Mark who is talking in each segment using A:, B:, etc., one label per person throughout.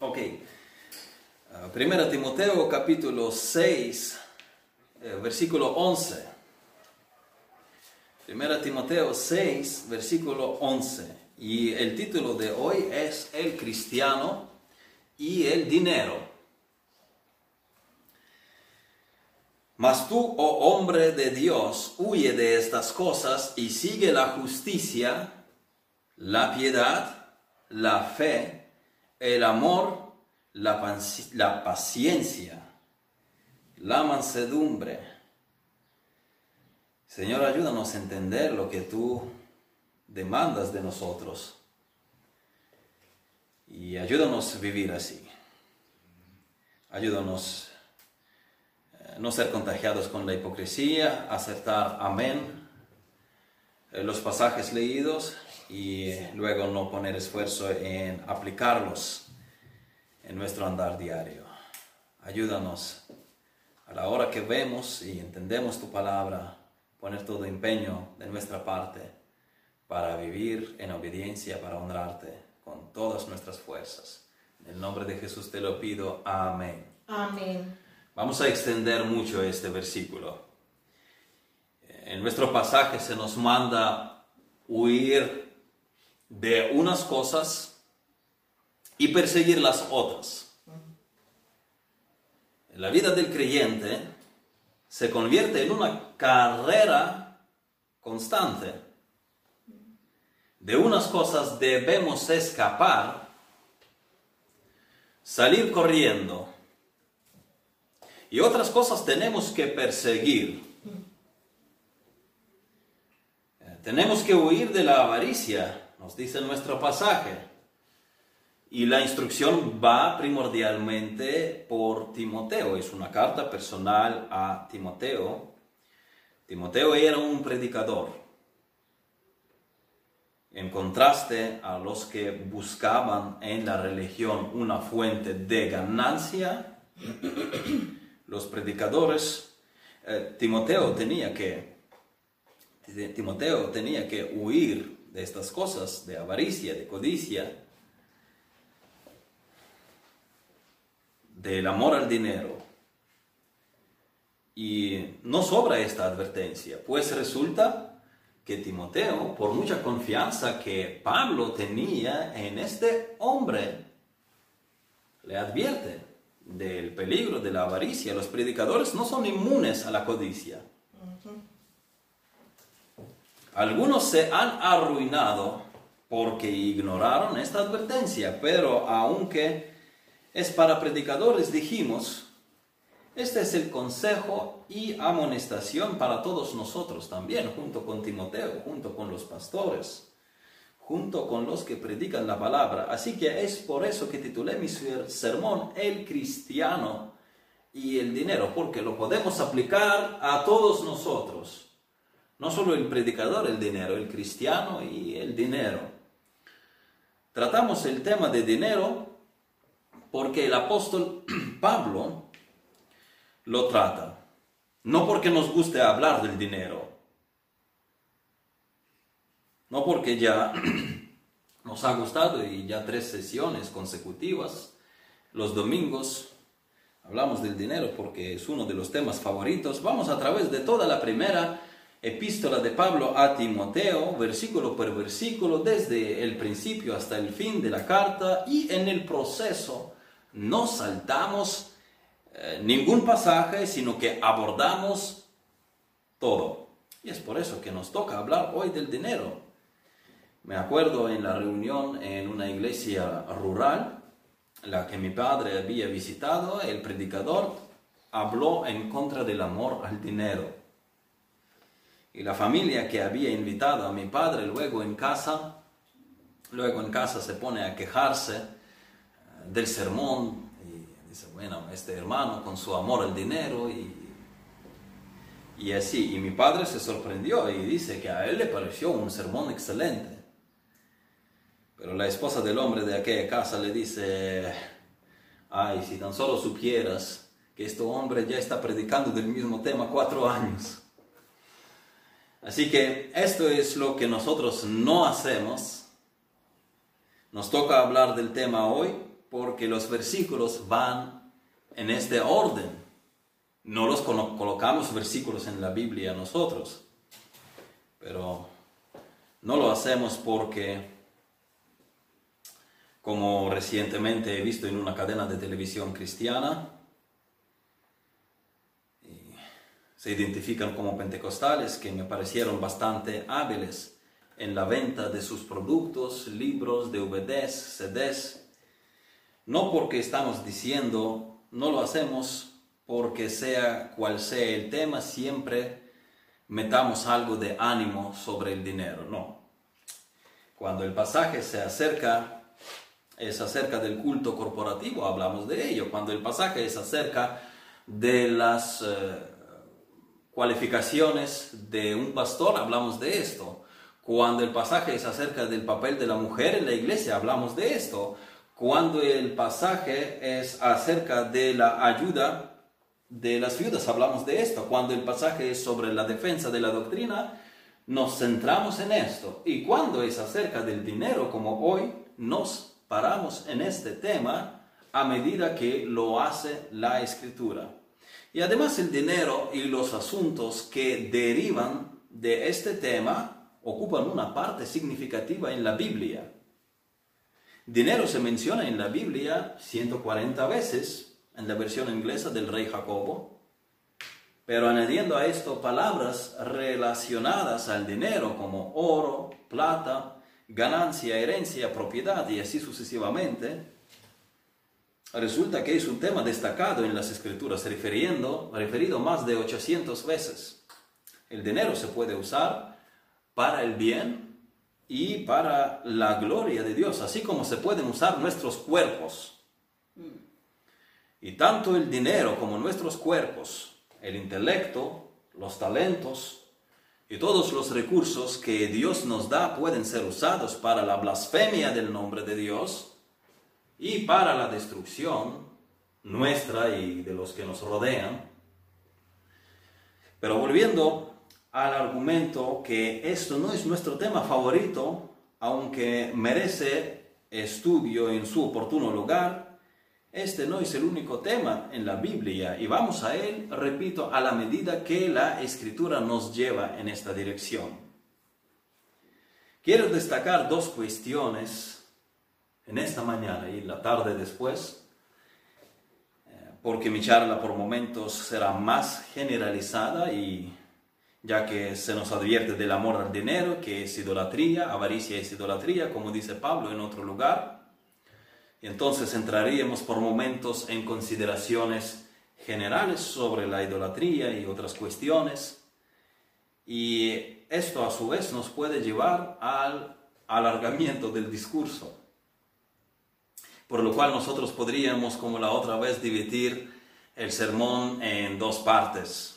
A: Ok. Uh, Primera Timoteo capítulo 6, eh, versículo 11. Primera Timoteo 6, versículo 11. Y el título de hoy es El cristiano y el dinero. Mas tú, oh hombre de Dios, huye de estas cosas y sigue la justicia, la piedad, la fe, el amor, la, la paciencia, la mansedumbre. Señor, ayúdanos a entender lo que tú demandas de nosotros y ayúdanos a vivir así. Ayúdanos a no ser contagiados con la hipocresía, acertar amén eh, los pasajes leídos y luego no poner esfuerzo en aplicarlos en nuestro andar diario. Ayúdanos a la hora que vemos y entendemos tu palabra, poner todo empeño de nuestra parte para vivir en obediencia, para honrarte con todas nuestras fuerzas. En el nombre de Jesús te lo pido. Amén.
B: Amén.
A: Vamos a extender mucho este versículo. En nuestro pasaje se nos manda huir de unas cosas y perseguir las otras. La vida del creyente se convierte en una carrera constante. De unas cosas debemos escapar, salir corriendo, y otras cosas tenemos que perseguir. Eh, Tenemos que huir de la avaricia, nos dice nuestro pasaje. Y la instrucción va primordialmente por Timoteo, es una carta personal a Timoteo. Timoteo era un predicador, en contraste a los que buscaban en la religión una fuente de ganancia, los predicadores, eh, Timoteo tenía que Timoteo tenía que huir de estas cosas, de avaricia, de codicia, del amor al dinero. Y no sobra esta advertencia, pues resulta que Timoteo, por mucha confianza que Pablo tenía en este hombre, le advierte del peligro de la avaricia. Los predicadores no son inmunes a la codicia. Algunos se han arruinado porque ignoraron esta advertencia, pero aunque es para predicadores, dijimos, este es el consejo y amonestación para todos nosotros también, junto con Timoteo, junto con los pastores, junto con los que predican la palabra. Así que es por eso que titulé mi ser- sermón El cristiano y el dinero, porque lo podemos aplicar a todos nosotros. No solo el predicador, el dinero, el cristiano y el dinero. Tratamos el tema de dinero porque el apóstol Pablo lo trata. No porque nos guste hablar del dinero. No porque ya nos ha gustado y ya tres sesiones consecutivas, los domingos, hablamos del dinero porque es uno de los temas favoritos. Vamos a través de toda la primera epístola de Pablo a Timoteo, versículo por versículo, desde el principio hasta el fin de la carta y en el proceso no saltamos eh, ningún pasaje, sino que abordamos todo. Y es por eso que nos toca hablar hoy del dinero. Me acuerdo en la reunión en una iglesia rural, la que mi padre había visitado, el predicador habló en contra del amor al dinero. Y la familia que había invitado a mi padre luego en casa, luego en casa se pone a quejarse eh, del sermón y dice, bueno, este hermano con su amor al dinero y, y así. Y mi padre se sorprendió y dice que a él le pareció un sermón excelente. Pero la esposa del hombre de aquella casa le dice, ay, si tan solo supieras que este hombre ya está predicando del mismo tema cuatro años. Así que esto es lo que nosotros no hacemos. Nos toca hablar del tema hoy porque los versículos van en este orden. No los colocamos versículos en la Biblia nosotros, pero no lo hacemos porque, como recientemente he visto en una cadena de televisión cristiana, se identifican como pentecostales que me parecieron bastante hábiles en la venta de sus productos, libros, DVDs, CDs. No porque estamos diciendo, no lo hacemos porque sea cual sea el tema, siempre metamos algo de ánimo sobre el dinero, no. Cuando el pasaje se acerca, es acerca del culto corporativo, hablamos de ello. Cuando el pasaje es acerca de las eh, cualificaciones de un pastor, hablamos de esto. Cuando el pasaje es acerca del papel de la mujer en la iglesia, hablamos de esto. Cuando el pasaje es acerca de la ayuda de las viudas, hablamos de esto. Cuando el pasaje es sobre la defensa de la doctrina, nos centramos en esto. Y cuando es acerca del dinero, como hoy, nos paramos en este tema a medida que lo hace la escritura. Y además el dinero y los asuntos que derivan de este tema ocupan una parte significativa en la Biblia. Dinero se menciona en la Biblia 140 veces en la versión inglesa del rey Jacobo, pero añadiendo a esto palabras relacionadas al dinero como oro, plata, ganancia, herencia, propiedad y así sucesivamente, resulta que es un tema destacado en las escrituras, referido más de 800 veces. El dinero se puede usar para el bien y para la gloria de Dios, así como se pueden usar nuestros cuerpos. Y tanto el dinero como nuestros cuerpos, el intelecto, los talentos y todos los recursos que Dios nos da pueden ser usados para la blasfemia del nombre de Dios y para la destrucción nuestra y de los que nos rodean. Pero volviendo al argumento que esto no es nuestro tema favorito, aunque merece estudio en su oportuno lugar, este no es el único tema en la Biblia y vamos a él, repito, a la medida que la escritura nos lleva en esta dirección. Quiero destacar dos cuestiones en esta mañana y la tarde después, eh, porque mi charla por momentos será más generalizada y ya que se nos advierte del amor al dinero, que es idolatría, avaricia es idolatría, como dice Pablo en otro lugar. Entonces entraríamos por momentos en consideraciones generales sobre la idolatría y otras cuestiones. Y esto a su vez nos puede llevar al alargamiento del discurso. Por lo cual nosotros podríamos, como la otra vez, dividir el sermón en dos partes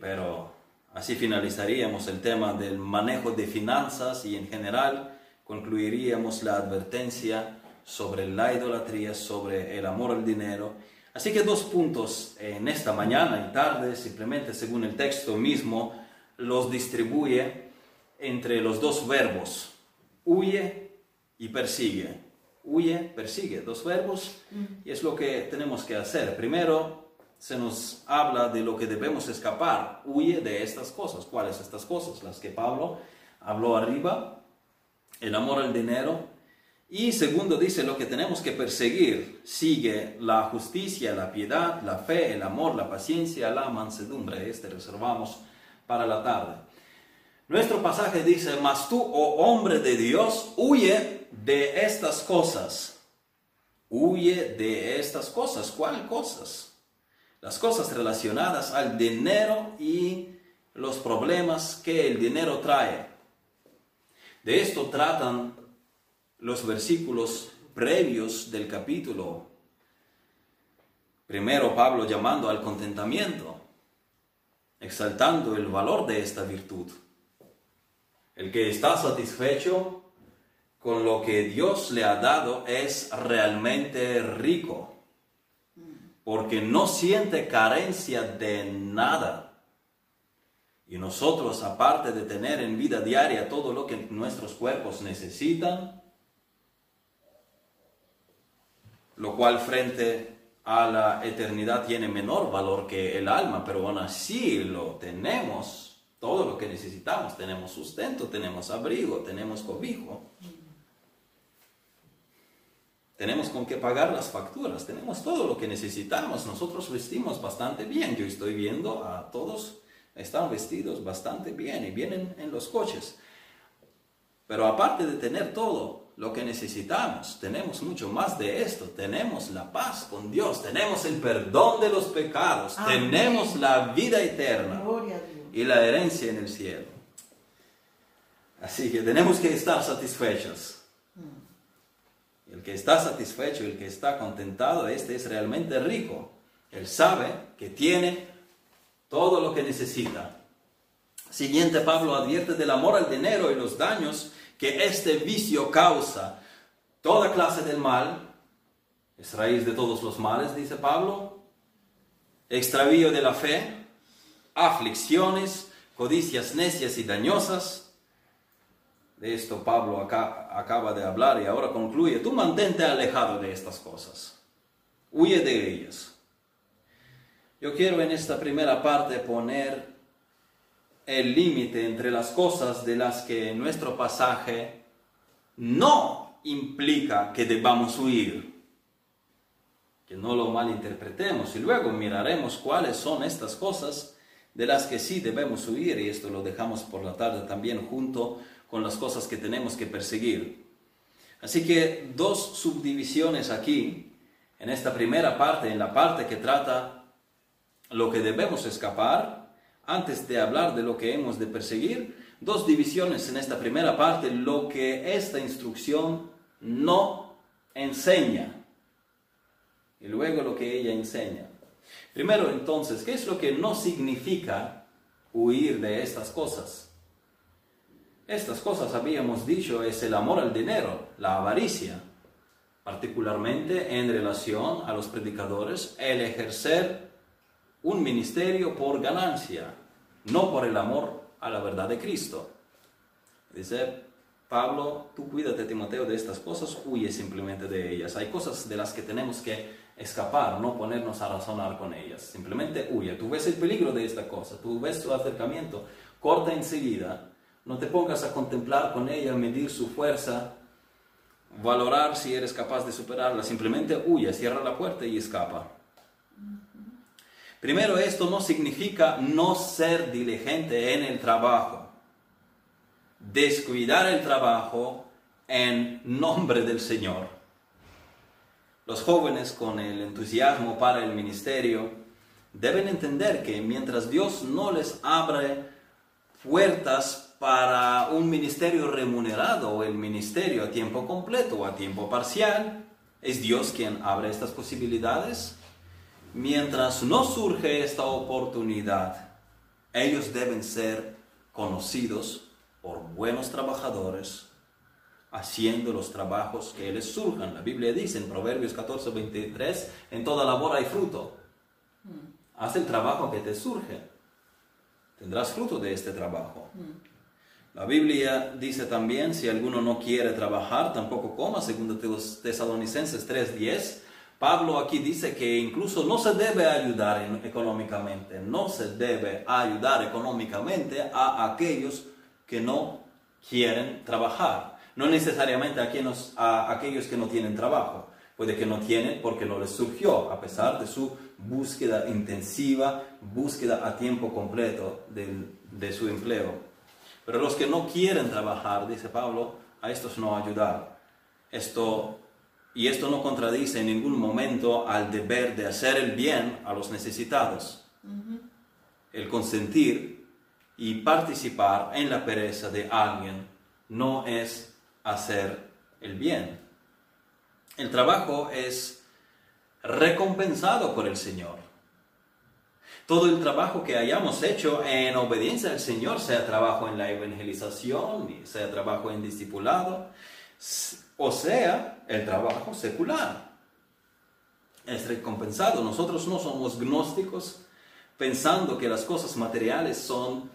A: pero así finalizaríamos el tema del manejo de finanzas y en general concluiríamos la advertencia sobre la idolatría, sobre el amor al dinero. Así que dos puntos en esta mañana y tarde, simplemente según el texto mismo, los distribuye entre los dos verbos, huye y persigue. Huye, persigue, dos verbos, y es lo que tenemos que hacer. Primero, se nos habla de lo que debemos escapar. Huye de estas cosas. ¿Cuáles estas cosas? Las que Pablo habló arriba. El amor al dinero. Y segundo dice lo que tenemos que perseguir. Sigue la justicia, la piedad, la fe, el amor, la paciencia, la mansedumbre. Este reservamos para la tarde. Nuestro pasaje dice, mas tú, oh hombre de Dios, huye de estas cosas. Huye de estas cosas. ¿Cuáles cosas? las cosas relacionadas al dinero y los problemas que el dinero trae. De esto tratan los versículos previos del capítulo. Primero Pablo llamando al contentamiento, exaltando el valor de esta virtud. El que está satisfecho con lo que Dios le ha dado es realmente rico porque no siente carencia de nada. Y nosotros, aparte de tener en vida diaria todo lo que nuestros cuerpos necesitan, lo cual frente a la eternidad tiene menor valor que el alma, pero aún así lo tenemos, todo lo que necesitamos, tenemos sustento, tenemos abrigo, tenemos cobijo. Tenemos con qué pagar las facturas, tenemos todo lo que necesitamos, nosotros vestimos bastante bien, yo estoy viendo a todos, están vestidos bastante bien y vienen en los coches. Pero aparte de tener todo lo que necesitamos, tenemos mucho más de esto, tenemos la paz con Dios, tenemos el perdón de los pecados, tenemos la vida eterna y la herencia en el cielo. Así que tenemos que estar satisfechos. El que está satisfecho, el que está contentado, este es realmente rico. Él sabe que tiene todo lo que necesita. Siguiente, Pablo advierte del amor al dinero y los daños que este vicio causa. Toda clase del mal es raíz de todos los males, dice Pablo. Extravío de la fe, aflicciones, codicias necias y dañosas, de esto Pablo acaba de hablar y ahora concluye, tú mantente alejado de estas cosas, huye de ellas. Yo quiero en esta primera parte poner el límite entre las cosas de las que nuestro pasaje no implica que debamos huir. Que no lo malinterpretemos y luego miraremos cuáles son estas cosas de las que sí debemos huir y esto lo dejamos por la tarde también junto con las cosas que tenemos que perseguir. Así que dos subdivisiones aquí, en esta primera parte, en la parte que trata lo que debemos escapar, antes de hablar de lo que hemos de perseguir, dos divisiones en esta primera parte, lo que esta instrucción no enseña y luego lo que ella enseña. Primero entonces, ¿qué es lo que no significa huir de estas cosas? Estas cosas habíamos dicho es el amor al dinero, la avaricia, particularmente en relación a los predicadores, el ejercer un ministerio por ganancia, no por el amor a la verdad de Cristo. Dice Pablo, tú cuídate, Timoteo, de estas cosas, huye simplemente de ellas. Hay cosas de las que tenemos que escapar, no ponernos a razonar con ellas. Simplemente huye. Tú ves el peligro de esta cosa, tú ves su acercamiento, corta enseguida no te pongas a contemplar con ella, medir su fuerza, valorar si eres capaz de superarla. Simplemente huye, cierra la puerta y escapa. Primero, esto no significa no ser diligente en el trabajo. Descuidar el trabajo en nombre del Señor. Los jóvenes con el entusiasmo para el ministerio deben entender que mientras Dios no les abre puertas para un ministerio remunerado o el ministerio a tiempo completo o a tiempo parcial. Es Dios quien abre estas posibilidades. Mientras no surge esta oportunidad, ellos deben ser conocidos por buenos trabajadores, haciendo los trabajos que les surjan. La Biblia dice en Proverbios 14, 23, en toda labor hay fruto. Mm. Haz el trabajo que te surge. Tendrás fruto de este trabajo. La Biblia dice también, si alguno no quiere trabajar, tampoco coma, según Tesalonicenses 3.10. Pablo aquí dice que incluso no se debe ayudar económicamente, no se debe ayudar económicamente a aquellos que no quieren trabajar, no necesariamente a, a aquellos que no tienen trabajo, puede que no tienen porque no les surgió, a pesar de su búsqueda intensiva, búsqueda a tiempo completo de su empleo. Pero los que no quieren trabajar, dice Pablo, a estos no ayudar. Esto, y esto no contradice en ningún momento al deber de hacer el bien a los necesitados. El consentir y participar en la pereza de alguien no es hacer el bien. El trabajo es recompensado por el Señor. Todo el trabajo que hayamos hecho en obediencia al Señor, sea trabajo en la evangelización, sea trabajo en discipulado, o sea el trabajo secular, es recompensado. Nosotros no somos gnósticos pensando que las cosas materiales son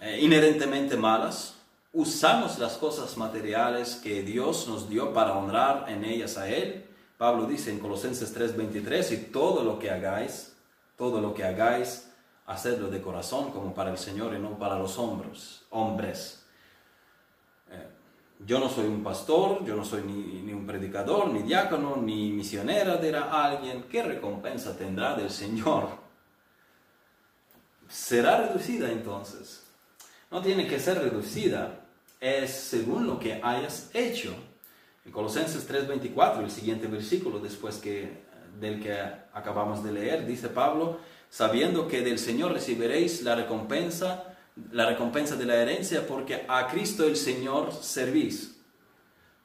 A: eh, inherentemente malas. Usamos las cosas materiales que Dios nos dio para honrar en ellas a Él Pablo dice en Colosenses 3:23, y todo lo que hagáis, todo lo que hagáis, hacedlo de corazón como para el Señor y no para los hombres. hombres. Eh, yo no soy un pastor, yo no soy ni, un predicador, ni diácono, ni misionera, dirá alguien, ¿qué recompensa tendrá del Señor? Será reducida entonces. No tiene que ser reducida, es según lo que hayas hecho. En Colosenses 3:24, el siguiente versículo después que, del que acabamos de leer, dice Pablo, sabiendo que del Señor recibiréis la recompensa, la recompensa de la herencia, porque a Cristo el Señor servís.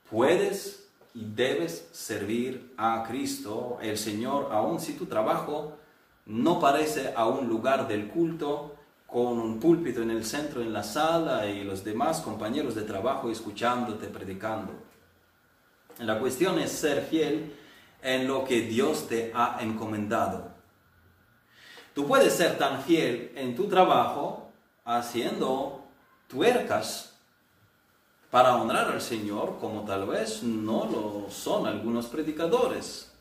A: Puedes y debes servir a Cristo el Señor, aun si tu trabajo no parece a un lugar del culto, con un púlpito en el centro, en la sala, y los demás compañeros de trabajo escuchándote, predicando. La cuestión es ser fiel en lo que Dios te ha encomendado. Tú puedes ser tan fiel en tu trabajo haciendo tuercas para honrar al Señor como tal vez no lo son algunos predicadores.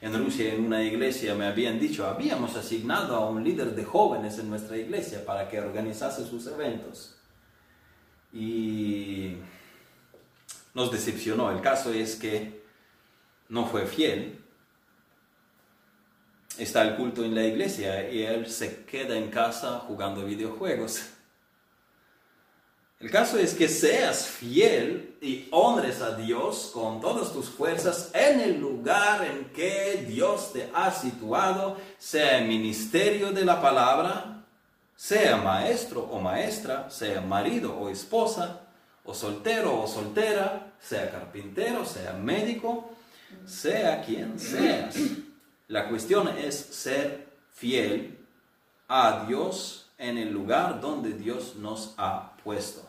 A: En Rusia, en una iglesia, me habían dicho, habíamos asignado a un líder de jóvenes en nuestra iglesia para que organizase sus eventos. Y nos decepcionó. El caso es que no fue fiel está el culto en la iglesia y él se queda en casa jugando videojuegos. El caso es que seas fiel y honres a Dios con todas tus fuerzas en el lugar en que Dios te ha situado, sea el ministerio de la palabra, sea maestro o maestra, sea marido o esposa, o soltero o soltera, sea carpintero, sea médico, sea quien seas. La cuestión es ser fiel a Dios en el lugar donde Dios nos ha puesto.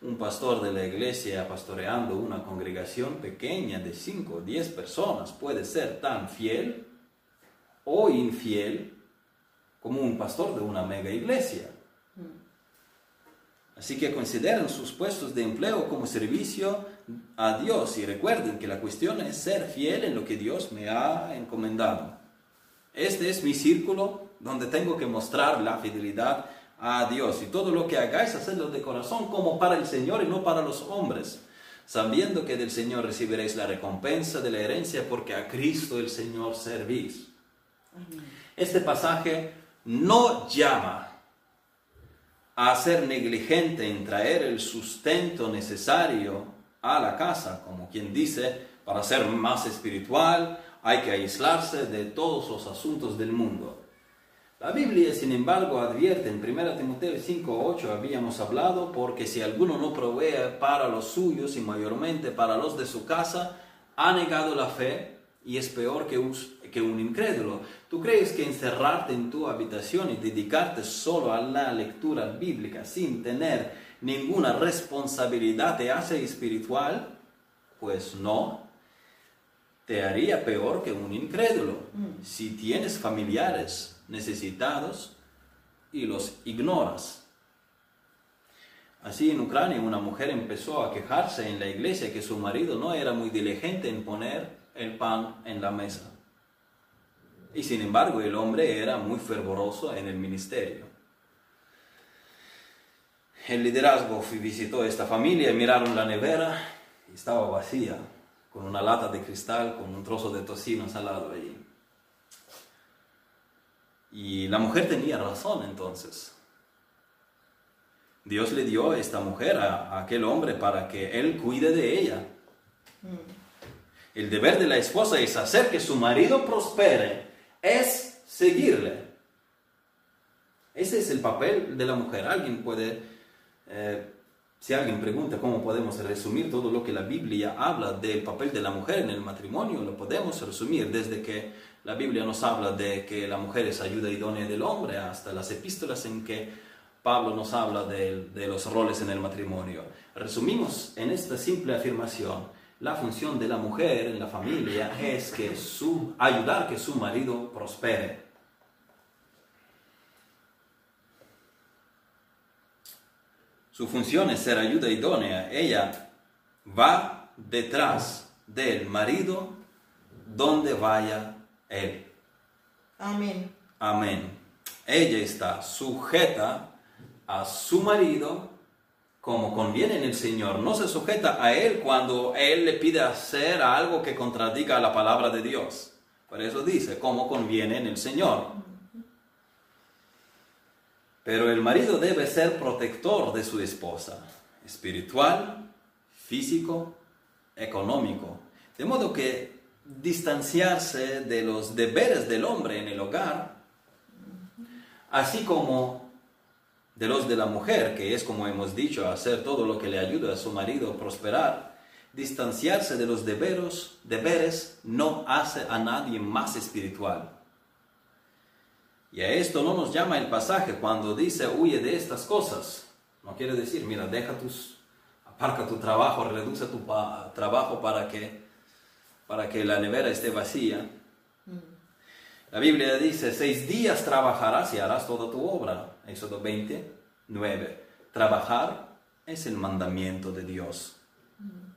A: Un pastor de la iglesia pastoreando una congregación pequeña de 5 o 10 personas puede ser tan fiel o infiel como un pastor de una mega iglesia. Así que consideren sus puestos de empleo como servicio a Dios y recuerden que la cuestión es ser fiel en lo que Dios me ha encomendado. Este es mi círculo donde tengo que mostrar la fidelidad a Dios y todo lo que hagáis hacedlo de corazón como para el Señor y no para los hombres, sabiendo que del Señor recibiréis la recompensa de la herencia porque a Cristo el Señor servís. Este pasaje no llama a ser negligente en traer el sustento necesario a la casa, como quien dice, para ser más espiritual hay que aislarse de todos los asuntos del mundo. La Biblia, sin embargo, advierte en 1 Timoteo 5:8, habíamos hablado, porque si alguno no provee para los suyos y mayormente para los de su casa, ha negado la fe y es peor que, que un incrédulo. ¿Tú crees que encerrarte en tu habitación y dedicarte solo a la lectura bíblica sin tener ninguna responsabilidad te hace espiritual? Pues no. Te haría peor que un incrédulo. Mm. Si tienes familiares necesitados y los ignoras. Así en Ucrania una mujer empezó a quejarse en la iglesia que su marido no era muy diligente en poner el pan en la mesa. Y sin embargo el hombre era muy fervoroso en el ministerio. El liderazgo visitó esta familia y miraron la nevera y estaba vacía, con una lata de cristal, con un trozo de tocino salado allí. Y la mujer tenía razón entonces. Dios le dio a esta mujer, a, aquel hombre, para que él cuide de ella. Mm. El deber de la esposa es hacer que su marido prospere, es seguirle. Ese es el papel de la mujer. Alguien puede, eh, si alguien pregunta cómo podemos resumir todo lo que la Biblia habla del papel de la mujer en el matrimonio, lo podemos resumir desde que la Biblia nos habla de que la mujer es ayuda idónea del hombre hasta las epístolas en que Pablo nos habla de, de los roles en el matrimonio. Resumimos en esta simple afirmación la función de la mujer en la familia es que su, ayudar que su marido prospere. Su función es ser ayuda idónea. Ella va detrás del marido donde vaya él.
B: Amén.
A: Amén. Ella está sujeta a su marido como conviene en el Señor. No se sujeta a él cuando él le pide hacer algo que contradiga la palabra de Dios. Por eso dice, como conviene en el Señor. Pero el marido debe ser protector de su esposa, espiritual, físico, económico. De modo que distanciarse de los deberes del hombre en el hogar, así como de los de la mujer, que es como hemos dicho, hacer todo lo que le ayuda a su marido a prosperar, distanciarse de los deberes, deberes no hace a nadie más espiritual. Y a esto no nos llama el pasaje cuando dice huye de estas cosas. No quiere decir, mira, deja tus, aparca tu trabajo, reduce tu trabajo para que, para que la nevera esté vacía. La Biblia dice, seis días trabajarás y harás toda tu obra. Éxodo 20, 9. Trabajar es el mandamiento de Dios. Mm.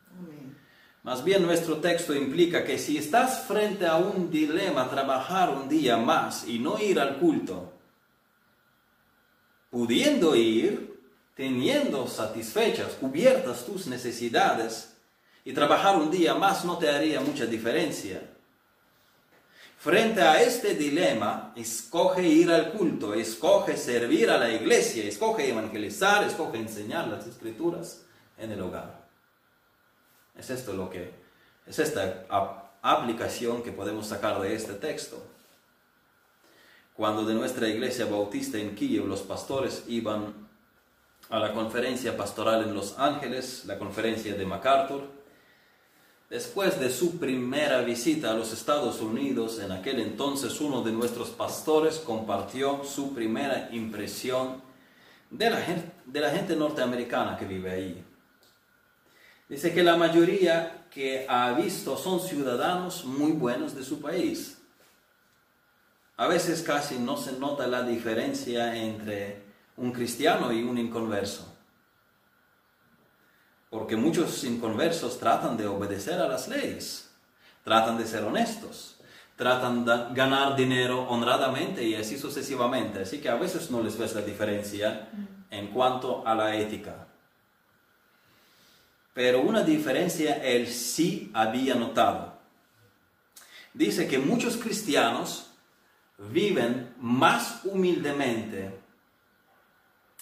A: Más bien nuestro texto implica que si estás frente a un dilema, trabajar un día más y no ir al culto, pudiendo ir, teniendo satisfechas, cubiertas tus necesidades, y trabajar un día más no te haría mucha diferencia. Frente a este dilema, escoge ir al culto, escoge servir a la iglesia, escoge evangelizar, escoge enseñar las escrituras en el hogar. Es esto lo que, es esta aplicación que podemos sacar de este texto. Cuando de nuestra iglesia bautista en Kiev los pastores iban a la conferencia pastoral en Los Ángeles, la conferencia de MacArthur, después de su primera visita a los Estados Unidos, en aquel entonces uno de nuestros pastores compartió su primera impresión de la gente, norteamericana que vive ahí. Dice que la mayoría que ha visto son ciudadanos muy buenos de su país. A veces casi no se nota la diferencia entre un cristiano y un inconverso. Porque muchos inconversos tratan de obedecer a las leyes, tratan de ser honestos, tratan de ganar dinero honradamente y así sucesivamente. Así que a veces no les ves la diferencia en cuanto a la ética. Pero una diferencia él sí había notado. Dice que muchos cristianos viven más humildemente.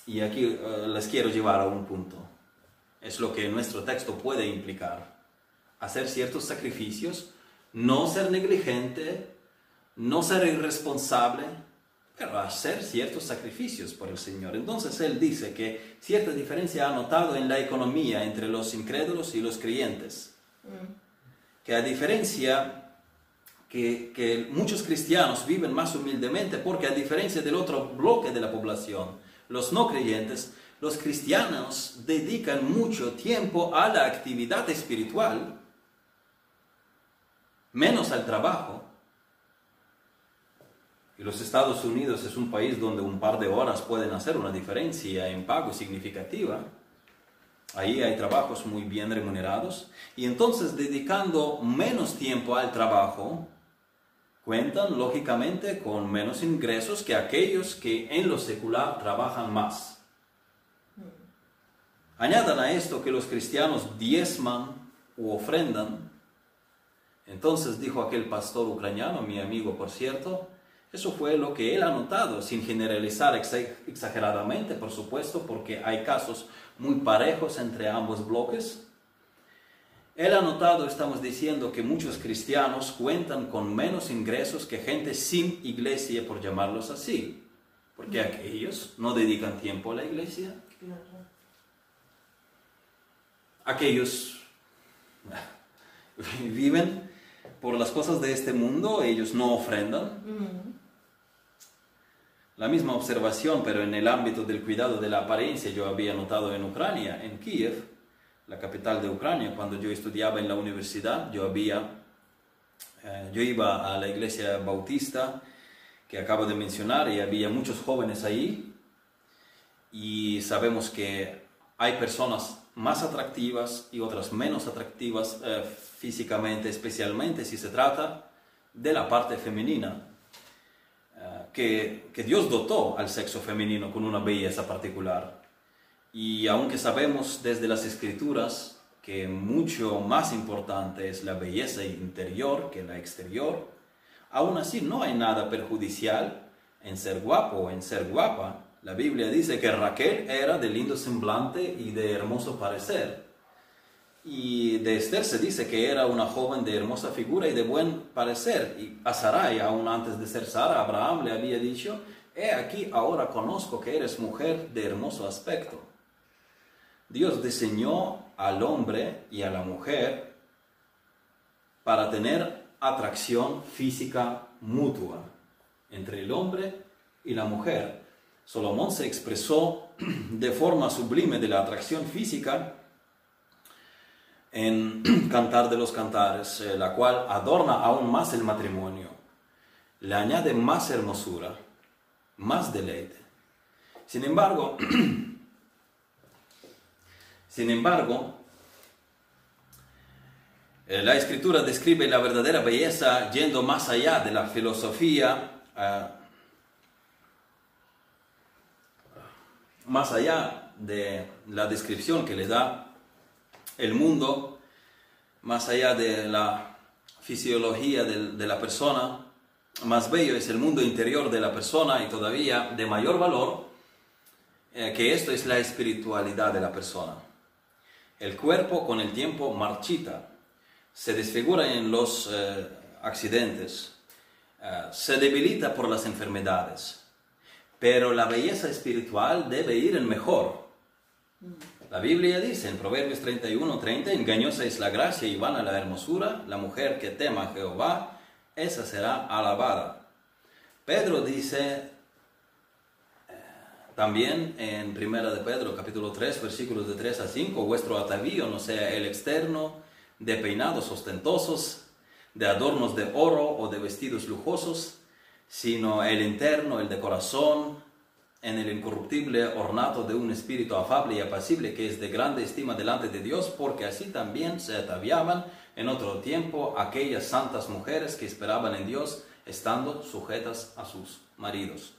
A: Y aquí eh, les quiero llevar a un punto. Es lo que nuestro texto puede implicar. Hacer ciertos sacrificios, no ser negligente, no ser irresponsable, pero hacer ciertos sacrificios por el Señor. Entonces él dice que cierta diferencia ha notado en la economía entre los incrédulos y los creyentes. Mm. Que a diferencia que, que, muchos cristianos viven más humildemente porque a diferencia del otro bloque de la población, los no creyentes, los cristianos dedican mucho tiempo a la actividad espiritual, menos al trabajo y los Estados Unidos es un país donde un par de horas pueden hacer una diferencia en pago significativa. Ahí hay trabajos muy bien remunerados. Y entonces dedicando menos tiempo al trabajo, cuentan lógicamente con menos ingresos que aquellos que en lo secular trabajan más. Añadan a esto que los cristianos diezman u ofrendan. Entonces dijo aquel pastor ucraniano, mi amigo por cierto, eso fue lo que él ha notado, sin generalizar exageradamente, por supuesto, porque hay casos muy parejos entre ambos bloques. Él ha notado, estamos diciendo, que muchos cristianos cuentan con menos ingresos que gente sin iglesia, por llamarlos así, porque aquellos no dedican tiempo a la iglesia. Aquellos viven por las cosas de este mundo, ellos no ofrendan. La misma observación, pero en el ámbito del cuidado de la apariencia, yo había notado en Ucrania, en Kiev, la capital de Ucrania, cuando yo estudiaba en la universidad, yo había, eh, yo iba a la iglesia bautista que acabo de mencionar y había muchos jóvenes ahí y sabemos que hay personas más atractivas y otras menos atractivas eh, físicamente, especialmente si se trata de la parte femenina, eh, que, que Dios dotó al sexo femenino con una belleza particular. Y aunque sabemos desde las escrituras que mucho más importante es la belleza interior que la exterior, aún así no hay nada perjudicial en ser guapo o en ser guapa. La Biblia dice que Raquel era de lindo semblante y de hermoso parecer. Y de Esther se dice que era una joven de hermosa figura y de buen parecer. Y a Sarai, aún antes de ser Sara, Abraham le había dicho, he aquí ahora conozco que eres mujer de hermoso aspecto. Dios diseñó al hombre y a la mujer para tener atracción física mutua entre el hombre y la mujer. Salomón se expresó de forma sublime de la atracción física en Cantar de los Cantares, eh, la cual adorna aún más el matrimonio, le añade más hermosura, más deleite. Sin embargo, sin embargo, eh, la escritura describe la verdadera belleza yendo más allá de la filosofía más allá de la descripción que le da el mundo, más allá de la fisiología de, la persona, más bello es el mundo interior de la persona y todavía de mayor valor eh, que esto es la espiritualidad de la persona. El cuerpo con el tiempo marchita, se desfigura en los eh, accidentes, eh, se debilita por las enfermedades, pero la belleza espiritual debe ir en mejor. La Biblia dice en Proverbios 31, 30, engañosa es la gracia y vana la hermosura, la mujer que tema a Jehová, esa será alabada. Pedro dice eh, también en Primera de Pedro, capítulo 3, versículos de 3 a 5, vuestro atavío no sea el externo, de peinados ostentosos, de adornos de oro o de vestidos lujosos, sino el interno, el de corazón, en el incorruptible ornato de un espíritu afable y apacible que es de grande estima delante de Dios, porque así también se ataviaban en otro tiempo aquellas santas mujeres que esperaban en Dios, estando sujetas a sus maridos.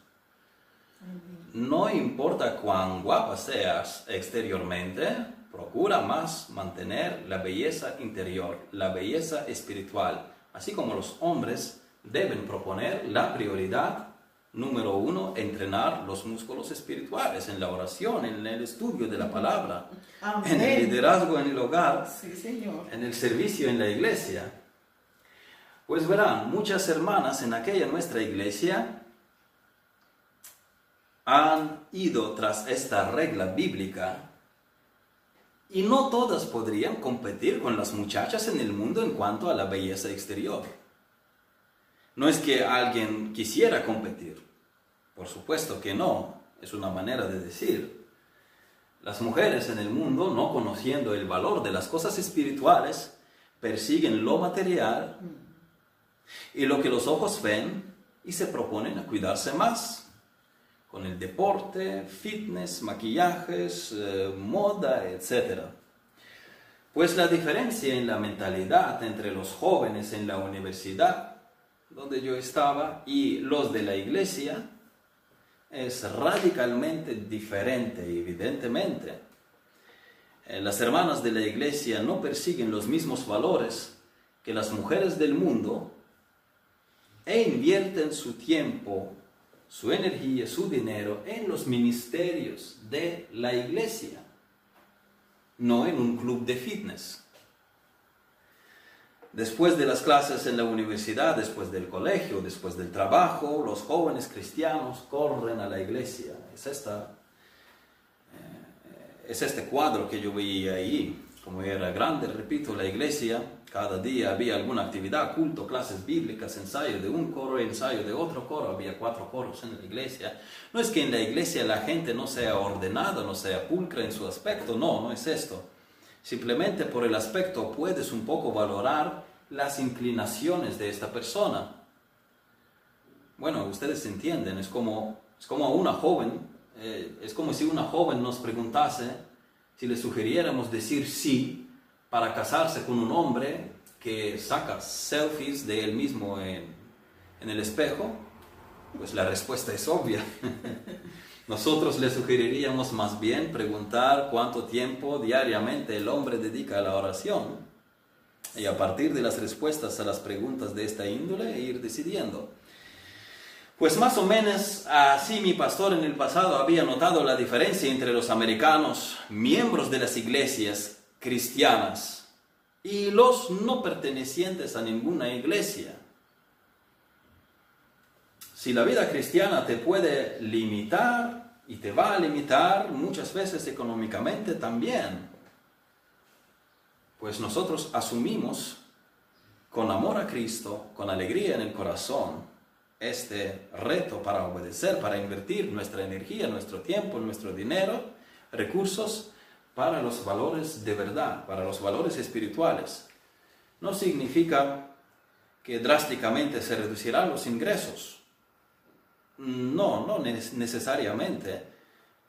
A: No importa cuán guapa seas exteriormente, procura más mantener la belleza interior, la belleza espiritual, así como los hombres deben proponer la prioridad número uno, entrenar los músculos espirituales en la oración, en el estudio de la palabra, en el liderazgo en el hogar, en el servicio en la iglesia. Pues verán, muchas hermanas en aquella nuestra iglesia han ido tras esta regla bíblica y no todas podrían competir con las muchachas en el mundo en cuanto a la belleza exterior. No es que alguien quisiera competir, por supuesto que no, es una manera de decir. Las mujeres en el mundo, no conociendo el valor de las cosas espirituales, persiguen lo material y lo que los ojos ven y se proponen a cuidarse más con el deporte, fitness, maquillajes, eh, moda, etc. Pues la diferencia en la mentalidad entre los jóvenes en la universidad, donde yo estaba, y los de la iglesia, es radicalmente diferente, evidentemente. Eh, las hermanas de la iglesia no persiguen los mismos valores que las mujeres del mundo e invierten su tiempo su energía, su dinero en los ministerios de la iglesia, no en un club de fitness. Después de las clases en la universidad, después del colegio, después del trabajo, los jóvenes cristianos corren a la iglesia. Es, esta, eh, es este cuadro que yo veía ahí. Como era grande, repito, la iglesia cada día había alguna actividad, culto, clases bíblicas, ensayo de un coro, ensayo de otro coro, había cuatro coros en la iglesia. No es que en la iglesia la gente no sea ordenada, no sea pulcra en su aspecto, no, no es esto. Simplemente por el aspecto puedes un poco valorar las inclinaciones de esta persona. Bueno, ustedes entienden, es como, es como una joven, eh, es como si una joven nos preguntase si le sugiriéramos decir sí para casarse con un hombre que saca selfies de él mismo en, en el espejo, pues la respuesta es obvia. Nosotros le sugeriríamos más bien preguntar cuánto tiempo diariamente el hombre dedica a la oración y a partir de las respuestas a las preguntas de esta índole ir decidiendo. Pues más o menos así mi pastor en el pasado había notado la diferencia entre los americanos, miembros de las iglesias cristianas, y los no pertenecientes a ninguna iglesia. Si la vida cristiana te puede limitar y te va a limitar muchas veces económicamente también, pues nosotros asumimos con amor a Cristo, con alegría en el corazón, este reto para obedecer, para invertir nuestra energía, nuestro tiempo, nuestro dinero, recursos para los valores de verdad, para los valores espirituales. No significa que drásticamente se reducirán los ingresos no, no necesariamente.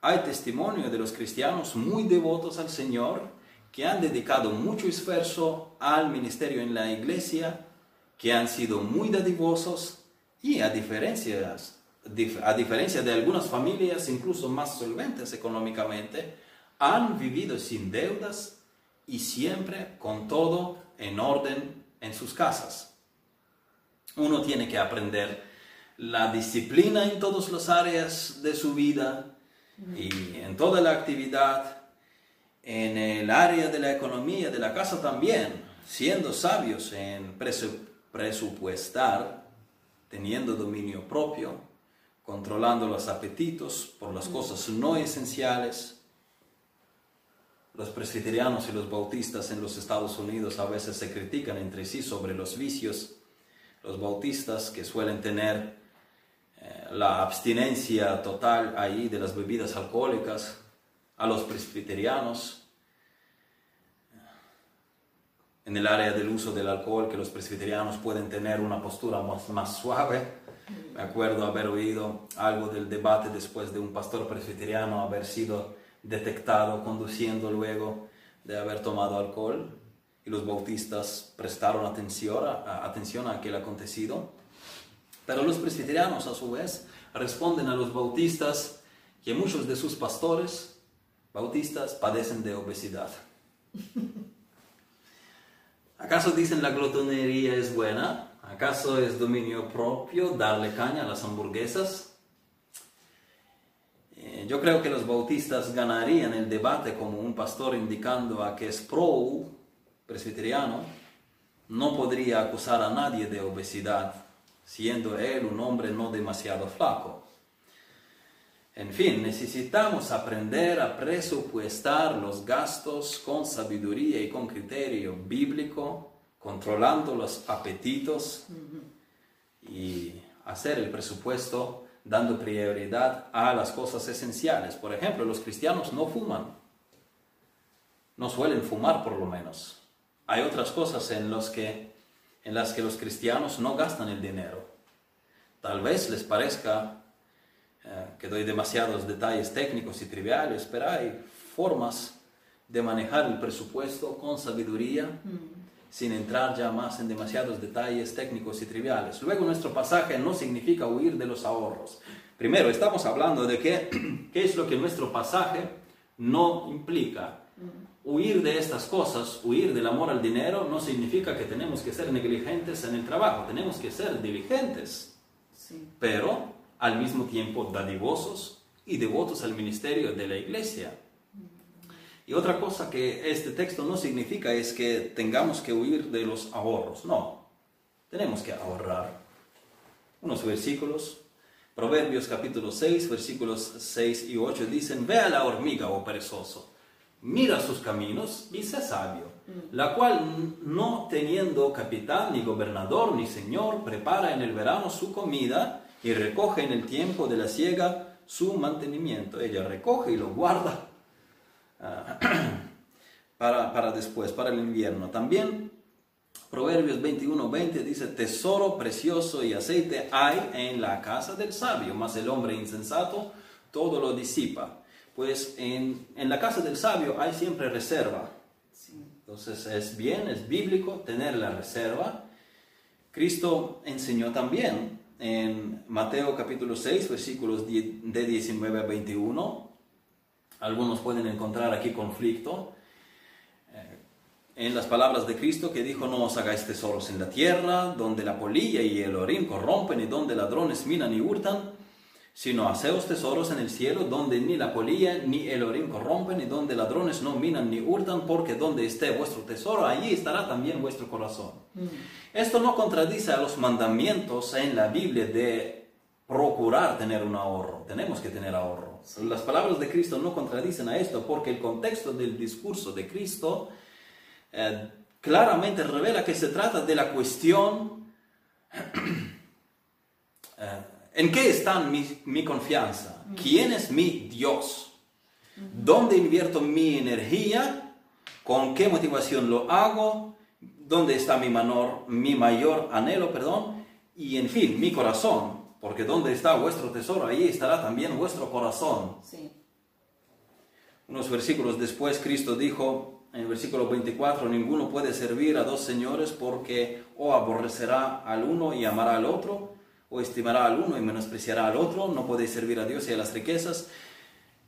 A: Hay testimonio de los cristianos muy devotos al Señor que han dedicado mucho esfuerzo al ministerio en la iglesia, que han sido muy dadivosos y a diferencia, a diferencia de algunas familias incluso más solventes económicamente, han vivido sin deudas y siempre con todo en orden en sus casas. Uno tiene que aprender la disciplina en todas las áreas de su vida y en toda la actividad, en el área de la economía de la casa también, siendo sabios en presupuestar, teniendo dominio propio, controlando los apetitos por las cosas no esenciales. Los presbiterianos y los bautistas en los Estados Unidos a veces se critican entre sí sobre los vicios. Los bautistas que suelen tener la abstinencia total ahí de las bebidas alcohólicas, a los presbiterianos, en el área del uso del alcohol, que los presbiterianos pueden tener una postura más, suave. Me acuerdo haber oído algo del debate después de un pastor presbiteriano haber sido detectado conduciendo luego de haber tomado alcohol y los bautistas prestaron atención a, atención a aquel acontecido pero los presbiterianos, a su vez, responden a los bautistas que muchos de sus pastores bautistas padecen de obesidad. ¿Acaso dicen la glotonería es buena? ¿Acaso es dominio propio darle caña a las hamburguesas? Eh, yo creo que los bautistas ganarían el debate como un pastor indicando a que es pro presbiteriano, no podría acusar a nadie de obesidad siendo él un hombre no demasiado flaco. En fin, necesitamos aprender a presupuestar los gastos con sabiduría y con criterio bíblico, controlando los apetitos y hacer el presupuesto dando prioridad a las cosas esenciales. Por ejemplo, los cristianos no fuman, no suelen fumar por lo menos. Hay otras cosas en las que en las que los cristianos no gastan el dinero. Tal vez les parezca eh, que doy demasiados detalles técnicos y triviales, pero hay formas de manejar el presupuesto con sabiduría, mm. sin entrar ya más en demasiados detalles técnicos y triviales. Luego nuestro pasaje no significa huir de los ahorros. Primero, estamos hablando de qué, qué es lo que nuestro pasaje no implica. Mm. Huir de estas cosas, huir del amor al dinero, no significa que tenemos que ser negligentes en el trabajo, tenemos que ser diligentes, pero al mismo tiempo dadivosos y devotos al ministerio de la iglesia. Y otra cosa que este texto no significa es que tengamos que huir de los ahorros, no, tenemos que ahorrar. Unos versículos, Proverbios capítulo 6, versículos 6 y 8 dicen, ve a la hormiga, oh perezoso mira sus caminos y sé sabio, la cual no teniendo capitán, ni gobernador, ni señor, prepara en el verano su comida y recoge en el tiempo de la siega su mantenimiento. Ella recoge y lo guarda ah, para, para, después, para el invierno. También Proverbios 21, 20 dice, tesoro precioso y aceite hay en la casa del sabio, mas el hombre insensato todo lo disipa. Pues en, en la casa del sabio hay siempre reserva.
B: Sí.
A: Entonces es bien, es bíblico tener la reserva. Cristo enseñó también en Mateo capítulo 6, versículos de 19 a 21. Algunos pueden encontrar aquí conflicto. Eh, En las palabras de Cristo que dijo, no os hagáis tesoros en la tierra, donde la polilla y el orín corrompen y donde ladrones minan y hurtan, sino haceos tesoros en el cielo, donde ni la polilla ni el orín corrompen y donde ladrones no minan ni hurtan, porque donde esté vuestro tesoro, allí estará también vuestro corazón. Esto no contradice a los mandamientos en la Biblia de procurar tener un ahorro. Tenemos que tener ahorro. Las palabras de Cristo no contradicen a esto porque el contexto del discurso de Cristo eh, claramente revela que se trata de la cuestión eh, en qué está mi, mi confianza, quién es mi Dios, dónde invierto mi energía, con qué motivación lo hago, dónde está mi, menor, mi mayor anhelo, perdón, y en fin, mi corazón, porque donde está vuestro tesoro, ahí estará también vuestro corazón.
B: Sí.
A: Unos versículos después Cristo dijo en el versículo 24, ninguno puede servir a dos señores porque o aborrecerá al uno y amará al otro, o estimará al uno y menospreciará al otro, no podéis servir a Dios y a las riquezas.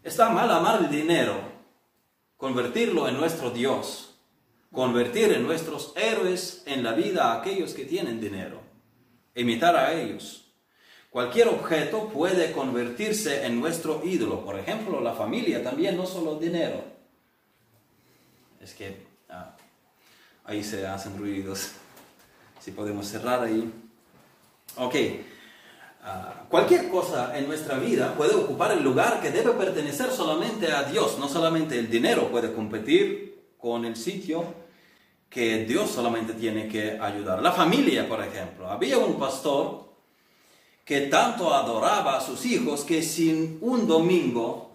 A: Está mal amar el dinero, convertirlo en nuestro Dios, convertir en nuestros héroes en la vida a aquellos que tienen dinero, imitar a ellos. Cualquier objeto puede convertirse en nuestro ídolo, por ejemplo, la familia también, no solo dinero. Es que ah, ahí se hacen ruidos. Si podemos cerrar ahí. Ok. Ah, cualquier cosa en nuestra vida puede ocupar el lugar que debe pertenecer solamente a Dios. No solamente el dinero puede competir con el sitio que Dios solamente tiene que ayudar. La familia, por ejemplo. Había un pastor que tanto adoraba a sus hijos que sin un domingo,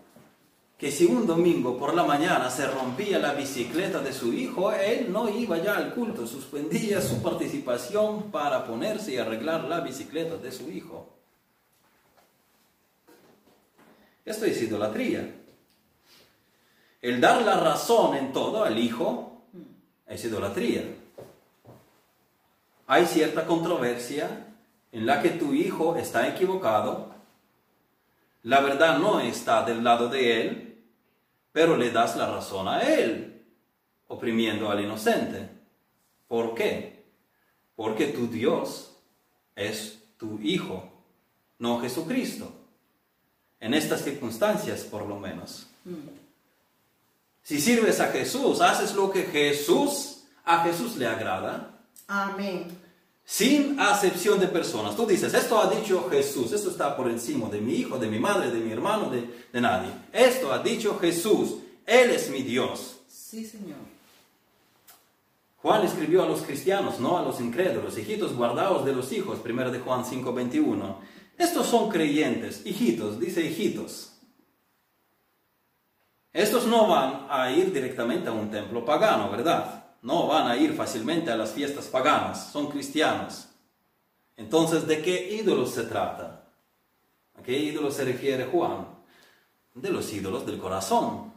A: que si un domingo por la mañana se rompía la bicicleta de su hijo, él no iba ya al culto, suspendía su participación para ponerse y arreglar la bicicleta de su hijo. Esto es idolatría. El dar la razón en todo al hijo es idolatría. Hay cierta controversia en la que tu hijo está equivocado, la verdad no está del lado de él, pero le das la razón a él, oprimiendo al inocente. ¿Por qué? Porque tu Dios es tu hijo, no Jesucristo. En estas circunstancias, por lo menos. Si sirves a Jesús, haces lo que Jesús, a Jesús le agrada,
B: Amén.
A: sin acepción de personas. Tú dices, esto ha dicho Jesús, esto está por encima de mi hijo, de mi madre, de mi hermano, de, de nadie. Esto ha dicho Jesús, Él es mi Dios.
B: Sí, Señor.
A: Juan escribió a los cristianos, no a los incrédulos, hijitos guardaos de los hijos, 1 de Juan 5:21. Estos son creyentes, hijitos, dice hijitos. Estos no van a ir directamente a un templo pagano, ¿verdad? No van a ir fácilmente a las fiestas paganas, son cristianos. Entonces, ¿de qué ídolos se trata? ¿A qué ídolos se refiere Juan? De los ídolos del corazón.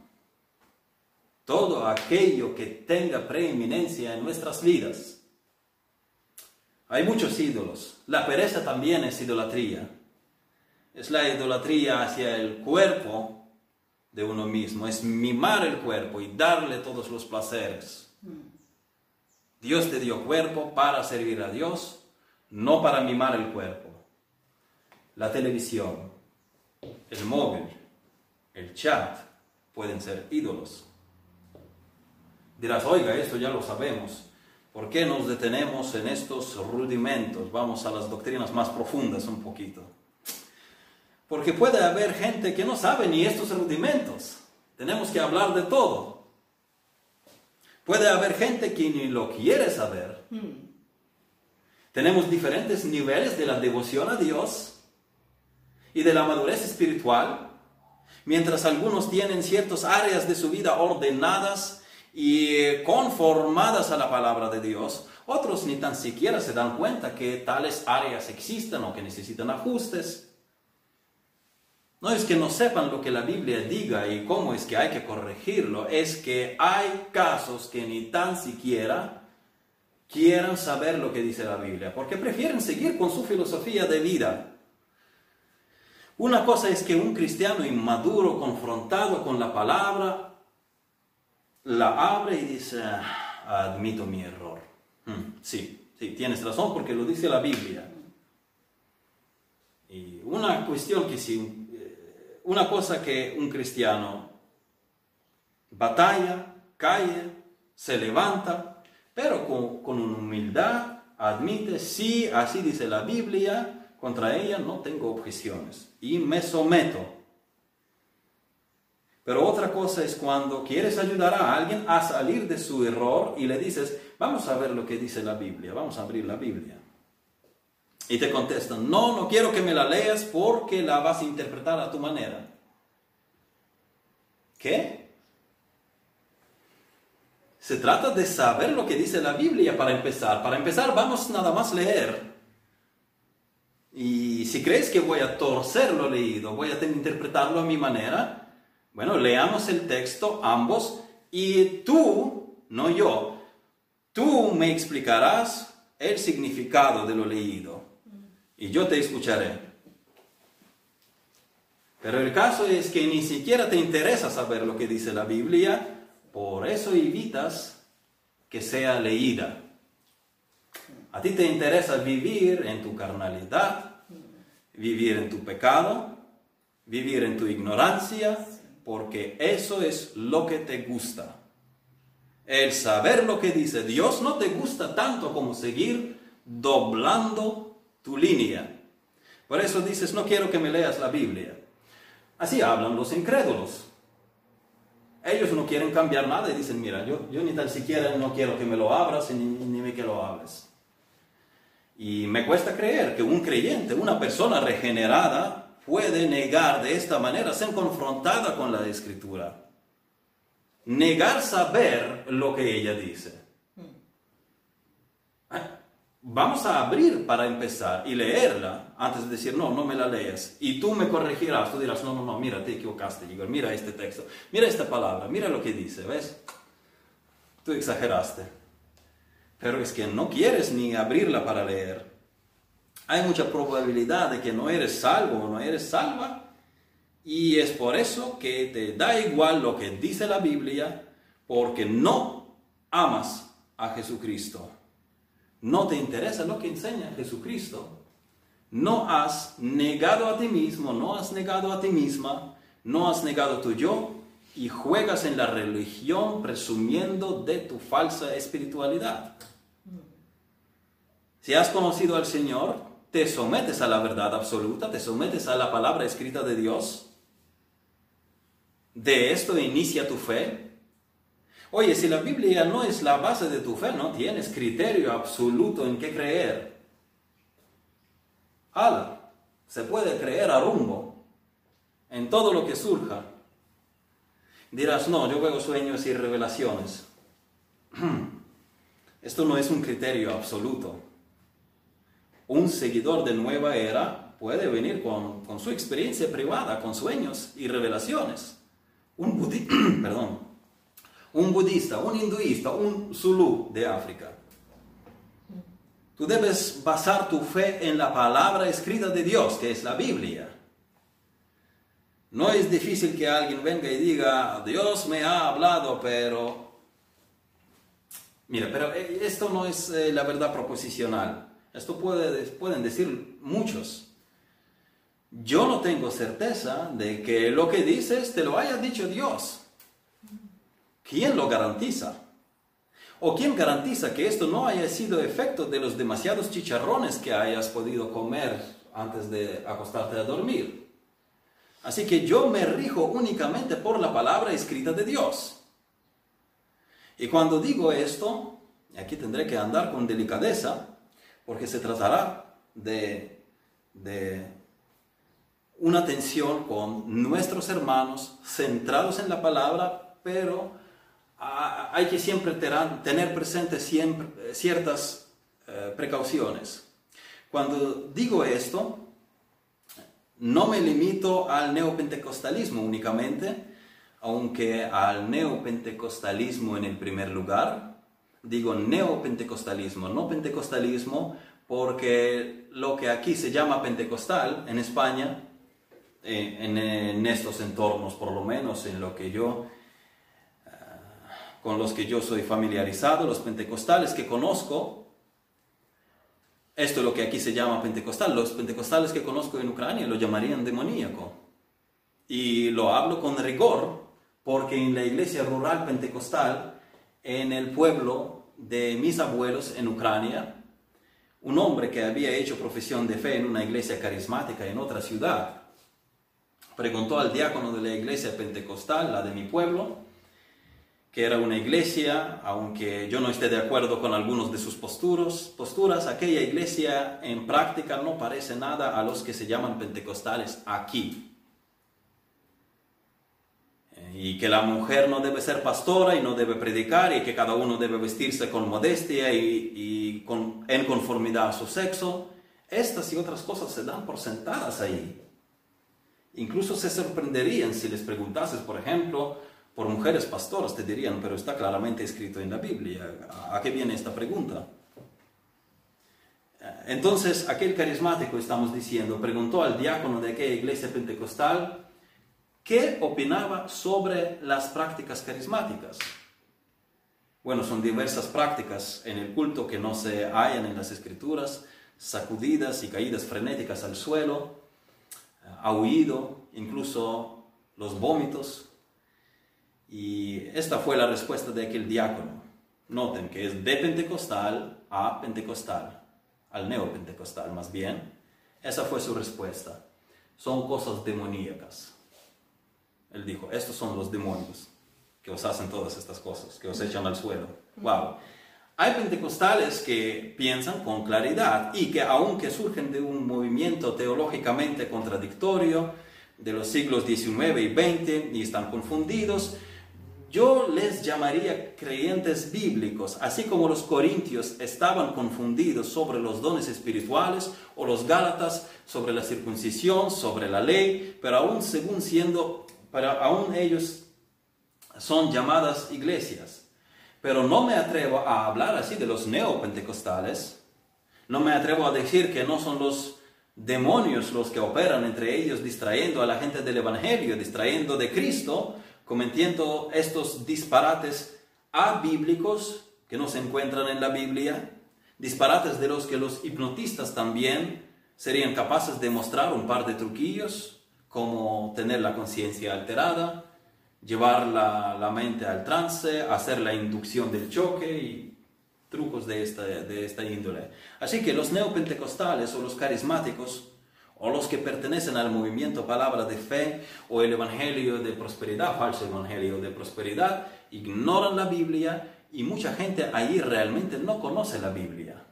A: Todo aquello que tenga preeminencia en nuestras vidas. Hay muchos ídolos. La pereza también es idolatría. Es la idolatría hacia el cuerpo de uno mismo. Es mimar el cuerpo y darle todos los placeres. Dios te dio cuerpo para servir a Dios, no para mimar el cuerpo. La televisión, el móvil, el chat pueden ser ídolos. Dirás, oiga, esto ya lo sabemos. ¿Por qué nos detenemos en estos rudimentos? Vamos a las doctrinas más profundas un poquito. Porque puede haber gente que no sabe ni estos rudimentos. Tenemos que hablar de todo. Puede haber gente que ni lo quiere saber. Tenemos diferentes niveles de la devoción a Dios y de la madurez espiritual. Mientras algunos tienen ciertas áreas de su vida ordenadas y conformadas a la palabra de Dios, otros ni tan siquiera se dan cuenta que tales áreas existen o que necesitan ajustes. No es que no sepan lo que la Biblia diga y cómo es que hay que corregirlo, es que hay casos que ni tan siquiera quieran saber lo que dice la Biblia, porque prefieren seguir con su filosofía de vida. Una cosa es que un cristiano inmaduro, confrontado con la palabra, la abre y dice, admito mi error. Hmm, sí, sí, tienes razón porque lo dice la Biblia. Y una cuestión que si, eh, una cosa que un cristiano batalla, cae, se levanta, pero con, con humildad admite, sí, así dice la Biblia, contra ella no tengo objeciones y me someto. Pero otra cosa es cuando quieres ayudar a alguien a salir de su error y le dices, vamos a ver lo que dice la Biblia, vamos a abrir la Biblia. Y te contestan, no, no quiero que me la leas porque la vas a interpretar a tu manera. ¿Qué? Se trata de saber lo que dice la Biblia para empezar. Para empezar, vamos nada más leer. Y si crees que voy a torcer lo leído, voy a interpretarlo a mi manera, bueno, leamos el texto ambos y tú, no yo, tú me explicarás el significado de lo leído y yo te escucharé. Pero el caso es que ni siquiera te interesa saber lo que dice la Biblia, por eso evitas que sea leída. A ti te interesa vivir en tu carnalidad, vivir en tu pecado, vivir en tu ignorancia, porque eso es lo que te gusta. El saber lo que dice Dios no te gusta tanto como seguir doblando tu línea. Por eso dices, no quiero que me leas la Biblia. Así hablan los incrédulos. Ellos no quieren cambiar nada y dicen, mira, yo, yo ni tan siquiera no quiero que me lo abras ni, ni que lo hables. Y me cuesta creer que un creyente, una persona regenerada, puede negar de esta manera, ser confrontada con la escritura. Negar saber lo que ella dice. Ah, vamos a abrir para empezar y leerla antes de decir, no, no me la leas. Y tú me corregirás, tú dirás, no, no, no, mira, te equivocaste, Igor, mira este texto, mira esta palabra, mira lo que dice, ¿ves? Tú exageraste pero es que no quieres ni abrirla para leer. Hay mucha probabilidad de que no eres salvo o no eres salva y es por eso que te da igual lo que dice la Biblia porque no amas a Jesucristo. No te interesa lo que enseña Jesucristo. No has negado a ti mismo, no has negado a ti misma, no has negado tu yo y juegas en la religión presumiendo de tu falsa espiritualidad. Si has conocido al Señor, te sometes a la verdad absoluta, te sometes a la palabra escrita de Dios. De esto inicia tu fe. Oye, si la Biblia no es la base de tu fe, no tienes criterio absoluto en qué creer. Ala, se puede creer a rumbo en todo lo que surja. Dirás, no, yo veo sueños y revelaciones. Esto no es un criterio absoluto un seguidor de Nueva Era puede venir con, su experiencia privada, con sueños y revelaciones. Un, perdón, un budista, un hinduista, un zulú de África. Tú debes basar tu fe en la palabra escrita de Dios, que es la Biblia. No es difícil que alguien venga y diga, Dios me ha hablado, pero... Mira, pero eh, esto no es eh, la verdad proposicional. Esto puede, pueden decir muchos. Yo no tengo certeza de que lo que dices te lo haya dicho Dios. ¿Quién lo garantiza? ¿O quién garantiza que esto no haya sido efecto de los demasiados chicharrones que hayas podido comer antes de acostarte a dormir? Así que yo me rijo únicamente por la palabra escrita de Dios. Y cuando digo esto, aquí tendré que andar con delicadeza, porque se tratará de, una atención con nuestros hermanos centrados en la palabra, pero hay que siempre tener presentes siempre, ciertas eh, precauciones. Cuando digo esto, no me limito al neopentecostalismo únicamente, aunque al neopentecostalismo en el primer lugar. Digo neopentecostalismo, no pentecostalismo, porque lo que aquí se llama pentecostal en España, eh, en, estos entornos por lo menos, en lo que yo, eh, con los que yo soy familiarizado, los pentecostales que conozco, esto es lo que aquí se llama pentecostal. Los pentecostales que conozco en Ucrania lo llamarían demoníaco. Y lo hablo con rigor porque en la iglesia rural pentecostal, en el pueblo de mis abuelos en Ucrania, un hombre que había hecho profesión de fe en una iglesia carismática en otra ciudad, preguntó al diácono de la iglesia pentecostal, la de mi pueblo, que era una iglesia, aunque yo no esté de acuerdo con algunos de sus posturas, posturas, aquella iglesia en práctica no parece nada a los que se llaman pentecostales aquí. Y que la mujer no debe ser pastora y no debe predicar y que cada uno debe vestirse con modestia y, con, en conformidad a su sexo. Estas y otras cosas se dan por sentadas ahí. Incluso se sorprenderían si les preguntases, por ejemplo, por mujeres pastoras te dirían, pero está claramente escrito en la Biblia. ¿A qué viene esta pregunta? Entonces, aquel carismático, estamos diciendo, preguntó al diácono de aquella iglesia pentecostal qué opinaba sobre las prácticas carismáticas. Bueno, son diversas prácticas en el culto que no se hallan en las escrituras, sacudidas y caídas frenéticas al suelo, aullido, incluso los vómitos, y esta fue la respuesta de aquel diácono. Noten que es de pentecostal a pentecostal, al neopentecostal más bien. Esa fue su respuesta. Son cosas demoníacas. Él dijo, estos son los demonios que os hacen todas estas cosas, que os echan al suelo. Wow. Hay pentecostales que piensan con claridad y que aunque surgen de un movimiento teológicamente contradictorio de los siglos XIX y XX y están confundidos, yo les llamaría creyentes bíblicos, así como los corintios estaban confundidos sobre los dones espirituales o los gálatas sobre la circuncisión, sobre la ley, pero aún según siendo, pero aún ellos son llamadas iglesias. Pero no me atrevo a hablar así de los neopentecostales, no me atrevo a decir que no son los demonios los que operan entre ellos distrayendo a la gente del Evangelio, distrayendo de Cristo, cometiendo estos disparates abíblicos que no se encuentran en la Biblia, disparates de los que los hipnotistas también serían capaces de mostrar un par de truquillos, como tener la conciencia alterada, llevar la, mente al trance, hacer la inducción del choque y trucos de esta, de esta índole. Así que los neopentecostales o los carismáticos o los que pertenecen al movimiento palabra de fe o el evangelio de prosperidad, falso evangelio de prosperidad, ignoran la Biblia y mucha gente allí realmente no conoce la Biblia.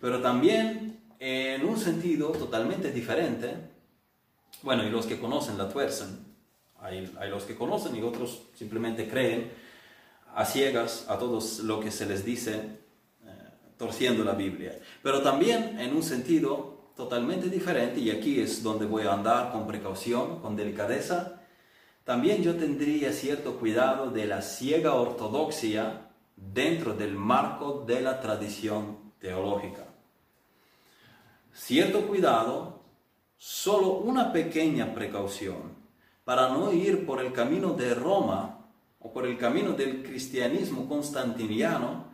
A: Pero también en un sentido totalmente diferente, bueno, y los que conocen la tuercen, hay, hay los que conocen y otros simplemente creen a ciegas a todo lo que se les dice, eh, torciendo la Biblia. Pero también en un sentido totalmente diferente, y aquí es donde voy a andar con precaución, con delicadeza, también yo tendría cierto cuidado de la ciega ortodoxia dentro del marco de la tradición teológica. Cierto cuidado, solo una pequeña precaución, para no ir por el camino de Roma o por el camino del cristianismo constantiniano,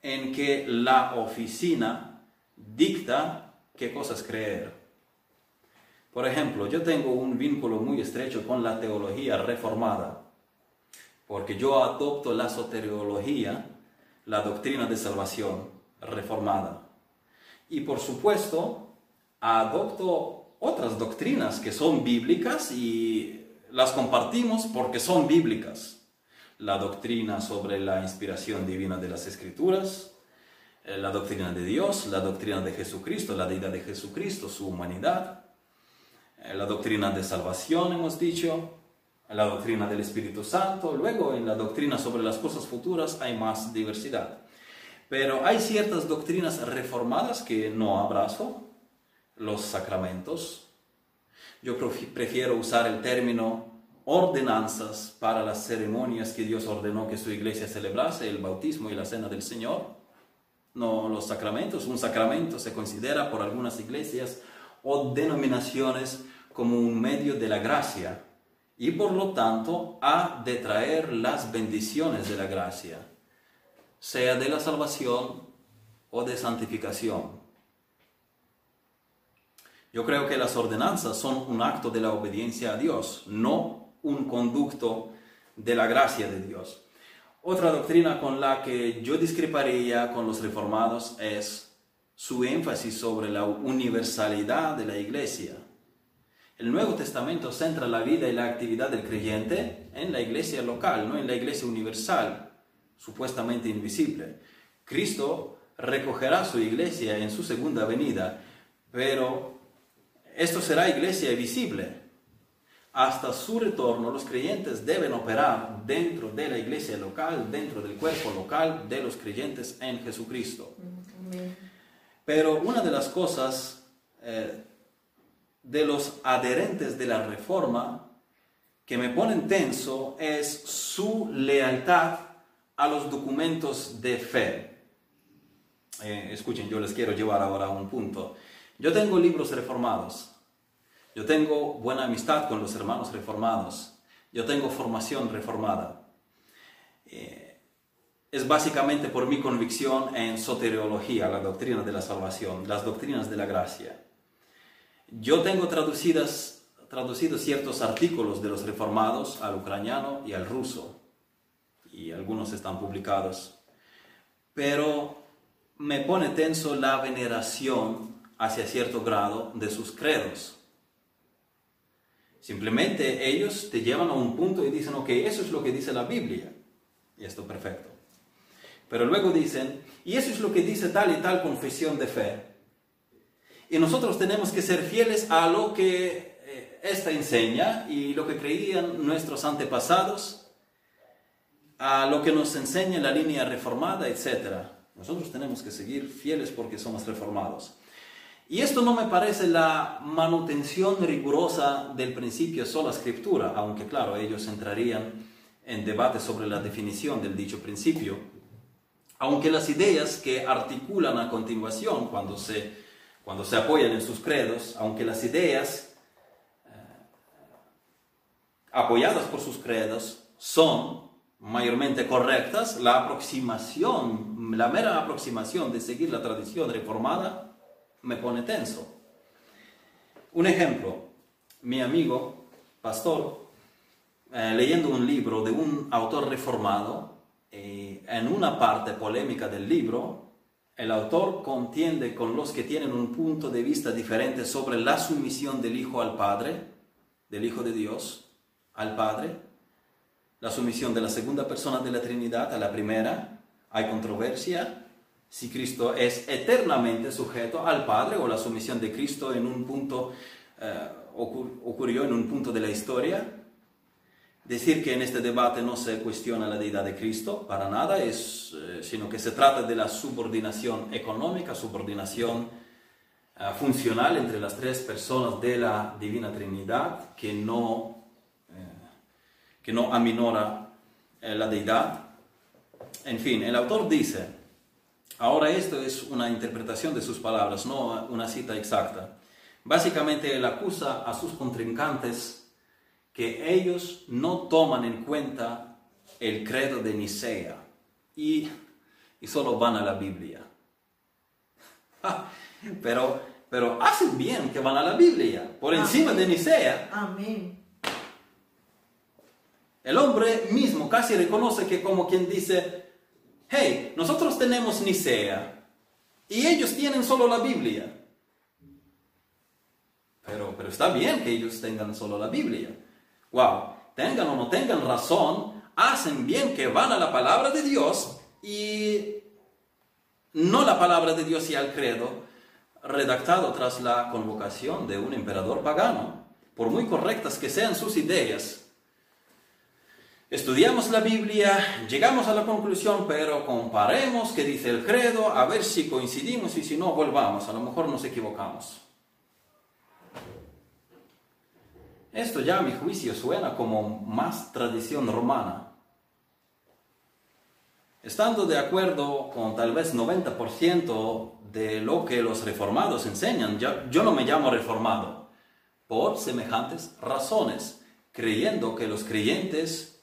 A: en que la oficina dicta qué cosas creer. Por ejemplo, yo tengo un vínculo muy estrecho con la teología reformada, porque yo adopto la soteriología, la doctrina de salvación reformada. Y por supuesto, adopto otras doctrinas que son bíblicas y las compartimos porque son bíblicas. La doctrina sobre la inspiración divina de las escrituras, eh, la doctrina de Dios, la doctrina de Jesucristo, la deidad de Jesucristo, su humanidad, eh, la doctrina de salvación, hemos dicho, la doctrina del Espíritu Santo, luego en la doctrina sobre las cosas futuras hay más diversidad. Pero hay ciertas doctrinas reformadas que no abrazo, los sacramentos, Yo prefiero usar el término ordenanzas para las ceremonias que Dios ordenó que su iglesia celebrase, el bautismo y la cena del Señor. No los sacramentos. Un sacramento se considera por algunas iglesias o denominaciones como un medio de la gracia y por lo tanto ha de traer las bendiciones de la gracia, sea de la salvación o de santificación. Yo creo que las ordenanzas son un acto de la obediencia a Dios, no un conducto de la gracia de Dios. Otra doctrina con la que yo discreparía con los reformados es su énfasis sobre la universalidad de la iglesia. El Nuevo Testamento centra la vida y la actividad del creyente en la iglesia local, no en la iglesia universal, supuestamente invisible. Cristo recogerá su iglesia en su segunda venida, pero esto será iglesia visible. Hasta su retorno los creyentes deben operar dentro de la iglesia local, dentro del cuerpo local de los creyentes en Jesucristo. Pero una de las cosas eh, de los adherentes de la reforma que me ponen tenso es su lealtad a los documentos de fe. Eh, escuchen, yo les quiero llevar ahora a un punto. Yo tengo libros reformados. Yo tengo buena amistad con los hermanos reformados. Yo tengo formación reformada. Eh, es básicamente por mi convicción en soteriología, la doctrina de la salvación, las doctrinas de la gracia. Yo tengo traducidas, traducidos ciertos artículos de los reformados al ucraniano y al ruso, y algunos están publicados. Pero me pone tenso la veneración hacia cierto grado de sus credos. Simplemente ellos te llevan a un punto y dicen, ok, eso es lo que dice la Biblia. Y esto perfecto. Pero luego dicen, y eso es lo que dice tal y tal confesión de fe. Y nosotros tenemos que ser fieles a lo que eh, esta enseña y lo que creían nuestros antepasados, a lo que nos enseña la línea reformada, etc. Nosotros tenemos que seguir fieles porque somos reformados. Y esto no me parece la manutención rigurosa del principio sola escritura, aunque claro, ellos entrarían en debate sobre la definición del dicho principio, aunque las ideas que articulan a continuación cuando se, cuando se apoyan en sus credos, aunque las ideas eh, apoyadas por sus credos son mayormente correctas, la aproximación, la mera aproximación de seguir la tradición reformada, me pone tenso. Un ejemplo, mi amigo, pastor, eh, leyendo un libro de un autor reformado, eh, en una parte polémica del libro, el autor contiende con los que tienen un punto de vista diferente sobre la sumisión del Hijo al Padre, del Hijo de Dios al Padre, la sumisión de la segunda persona de la Trinidad a la primera, hay controversia, si Cristo es eternamente sujeto al Padre o la sumisión de Cristo en un punto eh, ocurrió en un punto de la historia. Decir que en este debate no se cuestiona la deidad de Cristo para nada, es, eh, sino que se trata de la subordinación económica, subordinación eh, funcional entre las tres personas de la Divina Trinidad que no, que no aminora la deidad. En fin, el autor dice, Ahora esto es una interpretación de sus palabras, no una cita exacta. Básicamente él acusa a sus contrincantes que ellos no toman en cuenta el credo de Nicea y, y solo van a la Biblia. Pero, pero hacen bien que van a la Biblia, por encima de Nicea.
B: Amén.
A: El hombre mismo casi reconoce que como quien dice, hey, nosotros tenemos Nicea y ellos tienen solo la Biblia. Pero, pero está bien que ellos tengan solo la Biblia. Wow, tengan o no tengan razón, hacen bien que van a la palabra de Dios y no la palabra de Dios y al credo redactado tras la convocación de un emperador pagano. Por muy correctas que sean sus ideas, Estudiamos la Biblia, llegamos a la conclusión, pero comparemos qué dice el credo, a ver si coincidimos y si no, volvamos, a lo mejor nos equivocamos. Esto ya a mi juicio suena como más tradición romana. Estando de acuerdo con tal vez 90% de lo que los reformados enseñan, yo, no me llamo reformado por semejantes razones, creyendo que los creyentes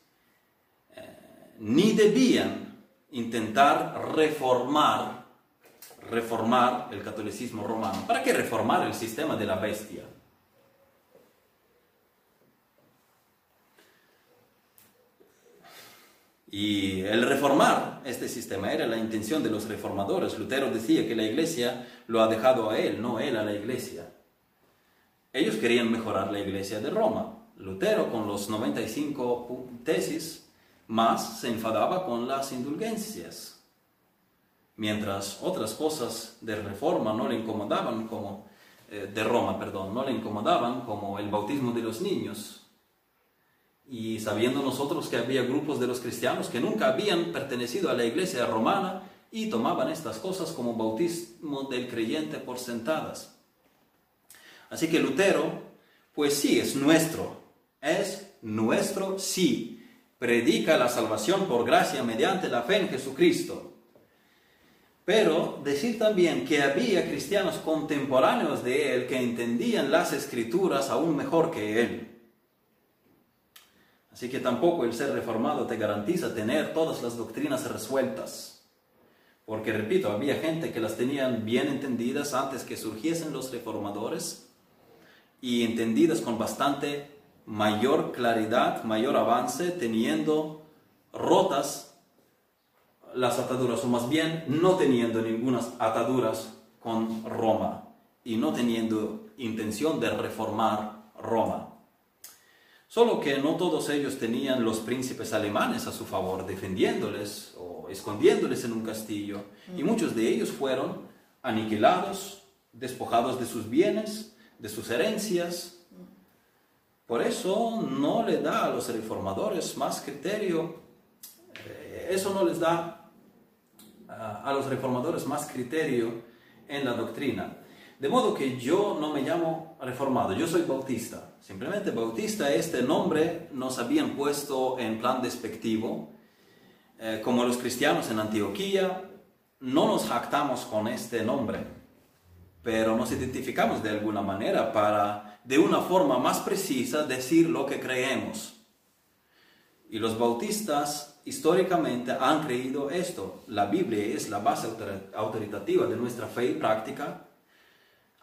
A: ni debían intentar reformar, reformar el catolicismo romano. ¿Para qué reformar el sistema de la bestia? Y el reformar este sistema era la intención de los reformadores. Lutero decía que la iglesia lo ha dejado a él, no él a la iglesia. Ellos querían mejorar la iglesia de Roma. Lutero con los 95 tesis más se enfadaba con las indulgencias. Mientras otras cosas de reforma no le incomodaban como eh, de Roma, perdón, no le incomodaban como el bautismo de los niños, y sabiendo nosotros que había grupos de los cristianos que nunca habían pertenecido a la iglesia romana y tomaban estas cosas como bautismo del creyente por sentadas. Así que Lutero, pues sí, es nuestro, es nuestro sí. Predica la salvación por gracia mediante la fe en Jesucristo. Pero decir también que había cristianos contemporáneos de él que entendían las escrituras aún mejor que él. Así que tampoco el ser reformado te garantiza tener todas las doctrinas resueltas. Porque, repito, había gente que las tenían bien entendidas antes que surgiesen los reformadores y entendidas con bastante mayor claridad, mayor avance, teniendo rotas las ataduras, o más bien no teniendo ninguna ataduras con Roma y no teniendo intención de reformar Roma. Solo que no todos ellos tenían los príncipes alemanes a su favor, defendiéndoles o escondiéndoles en un castillo. Y muchos de ellos fueron aniquilados, despojados de sus bienes, de sus herencias. Por eso no le da a los reformadores más criterio, eh, eso no les da a los reformadores más criterio en la doctrina. De modo que yo no me llamo reformado, yo soy bautista. Simplemente bautista, este nombre nos habían puesto en plan despectivo. Eh, como los cristianos en Antioquía, no nos jactamos con este nombre, pero nos identificamos de alguna manera para, de una forma más precisa, decir lo que creemos. Y los bautistas históricamente han creído esto. La Biblia es la base autoritativa de nuestra fe y práctica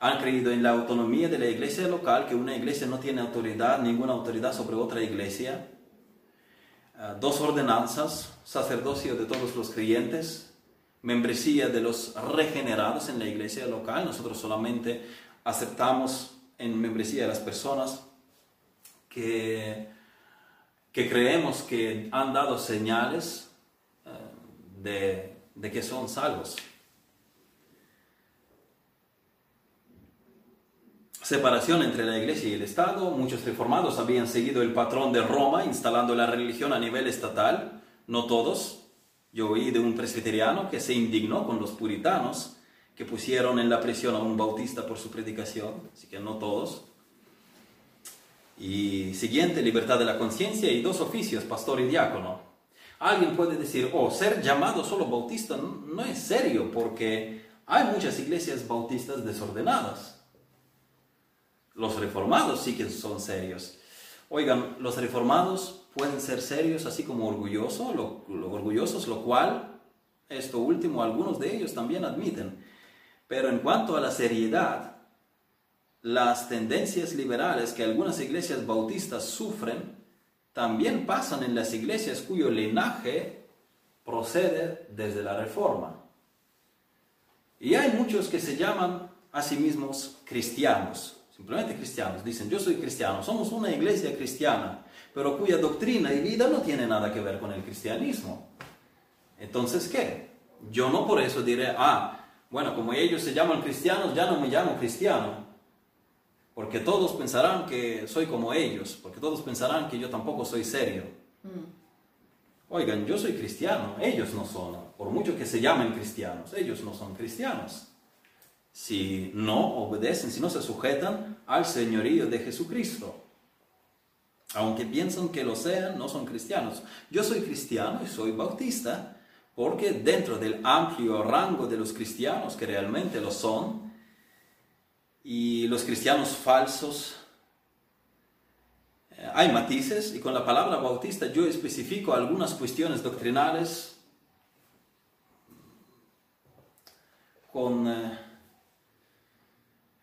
A: han creído en la autonomía de la iglesia local, que una iglesia no tiene autoridad, ninguna autoridad sobre otra iglesia. Ah, dos ordenanzas, sacerdocio de todos los creyentes, membresía de los regenerados en la iglesia local. Nosotros solamente aceptamos en membresía a las personas que, que creemos que han dado señales ah, de, de que son salvos. separación entre la iglesia y el Estado. Muchos reformados habían seguido el patrón de Roma, instalando la religión a nivel estatal. No todos. Yo oí de un presbiteriano que se indignó con los puritanos que pusieron en la prisión a un bautista por su predicación, así que no todos. Y siguiente, libertad de la conciencia y dos oficios, pastor y diácono. Alguien puede decir, oh, ser llamado solo bautista no es serio porque hay muchas iglesias bautistas desordenadas. Los reformados sí que son serios. Oigan, los reformados pueden ser serios así como orgullosos, lo, orgullosos, lo cual, esto último, algunos de ellos también admiten. Pero en cuanto a la seriedad, las tendencias liberales que algunas iglesias bautistas sufren, también pasan en las iglesias cuyo linaje procede desde la reforma. Y hay muchos que se llaman a sí mismos cristianos, simplemente cristianos, dicen, yo soy cristiano, somos una iglesia cristiana, pero cuya doctrina y vida no tiene nada que ver con el cristianismo. Entonces, ¿qué? Yo no por eso diré, ah, bueno, como ellos se llaman cristianos, ya no me llamo cristiano, porque todos pensarán que soy como ellos, porque todos pensarán que yo tampoco soy serio. Mm. Oigan, yo soy cristiano, ellos no son, por mucho que se llamen cristianos, ellos no son cristianos si no obedecen, si no se sujetan al señorío de Jesucristo. Aunque piensan que lo sean, no son cristianos. Yo soy cristiano y soy bautista porque dentro del amplio rango de los cristianos que realmente lo son, y los cristianos falsos, eh, hay matices y con la palabra bautista yo especifico algunas cuestiones doctrinales con... Eh,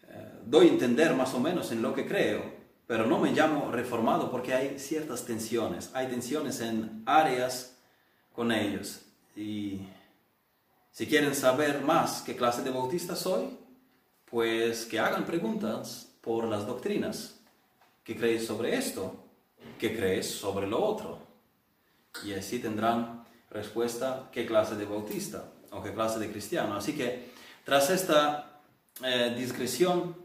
A: eh, doy a entender más o menos en lo que creo, pero no me llamo reformado porque hay ciertas tensiones, hay tensiones en áreas con ellos. Y si quieren saber más qué clase de bautista soy, pues que hagan preguntas por las doctrinas. ¿Qué crees sobre esto? ¿Qué crees sobre lo otro? Y así tendrán respuesta qué clase de bautista o qué clase de cristiano. Así que tras esta eh, discreción,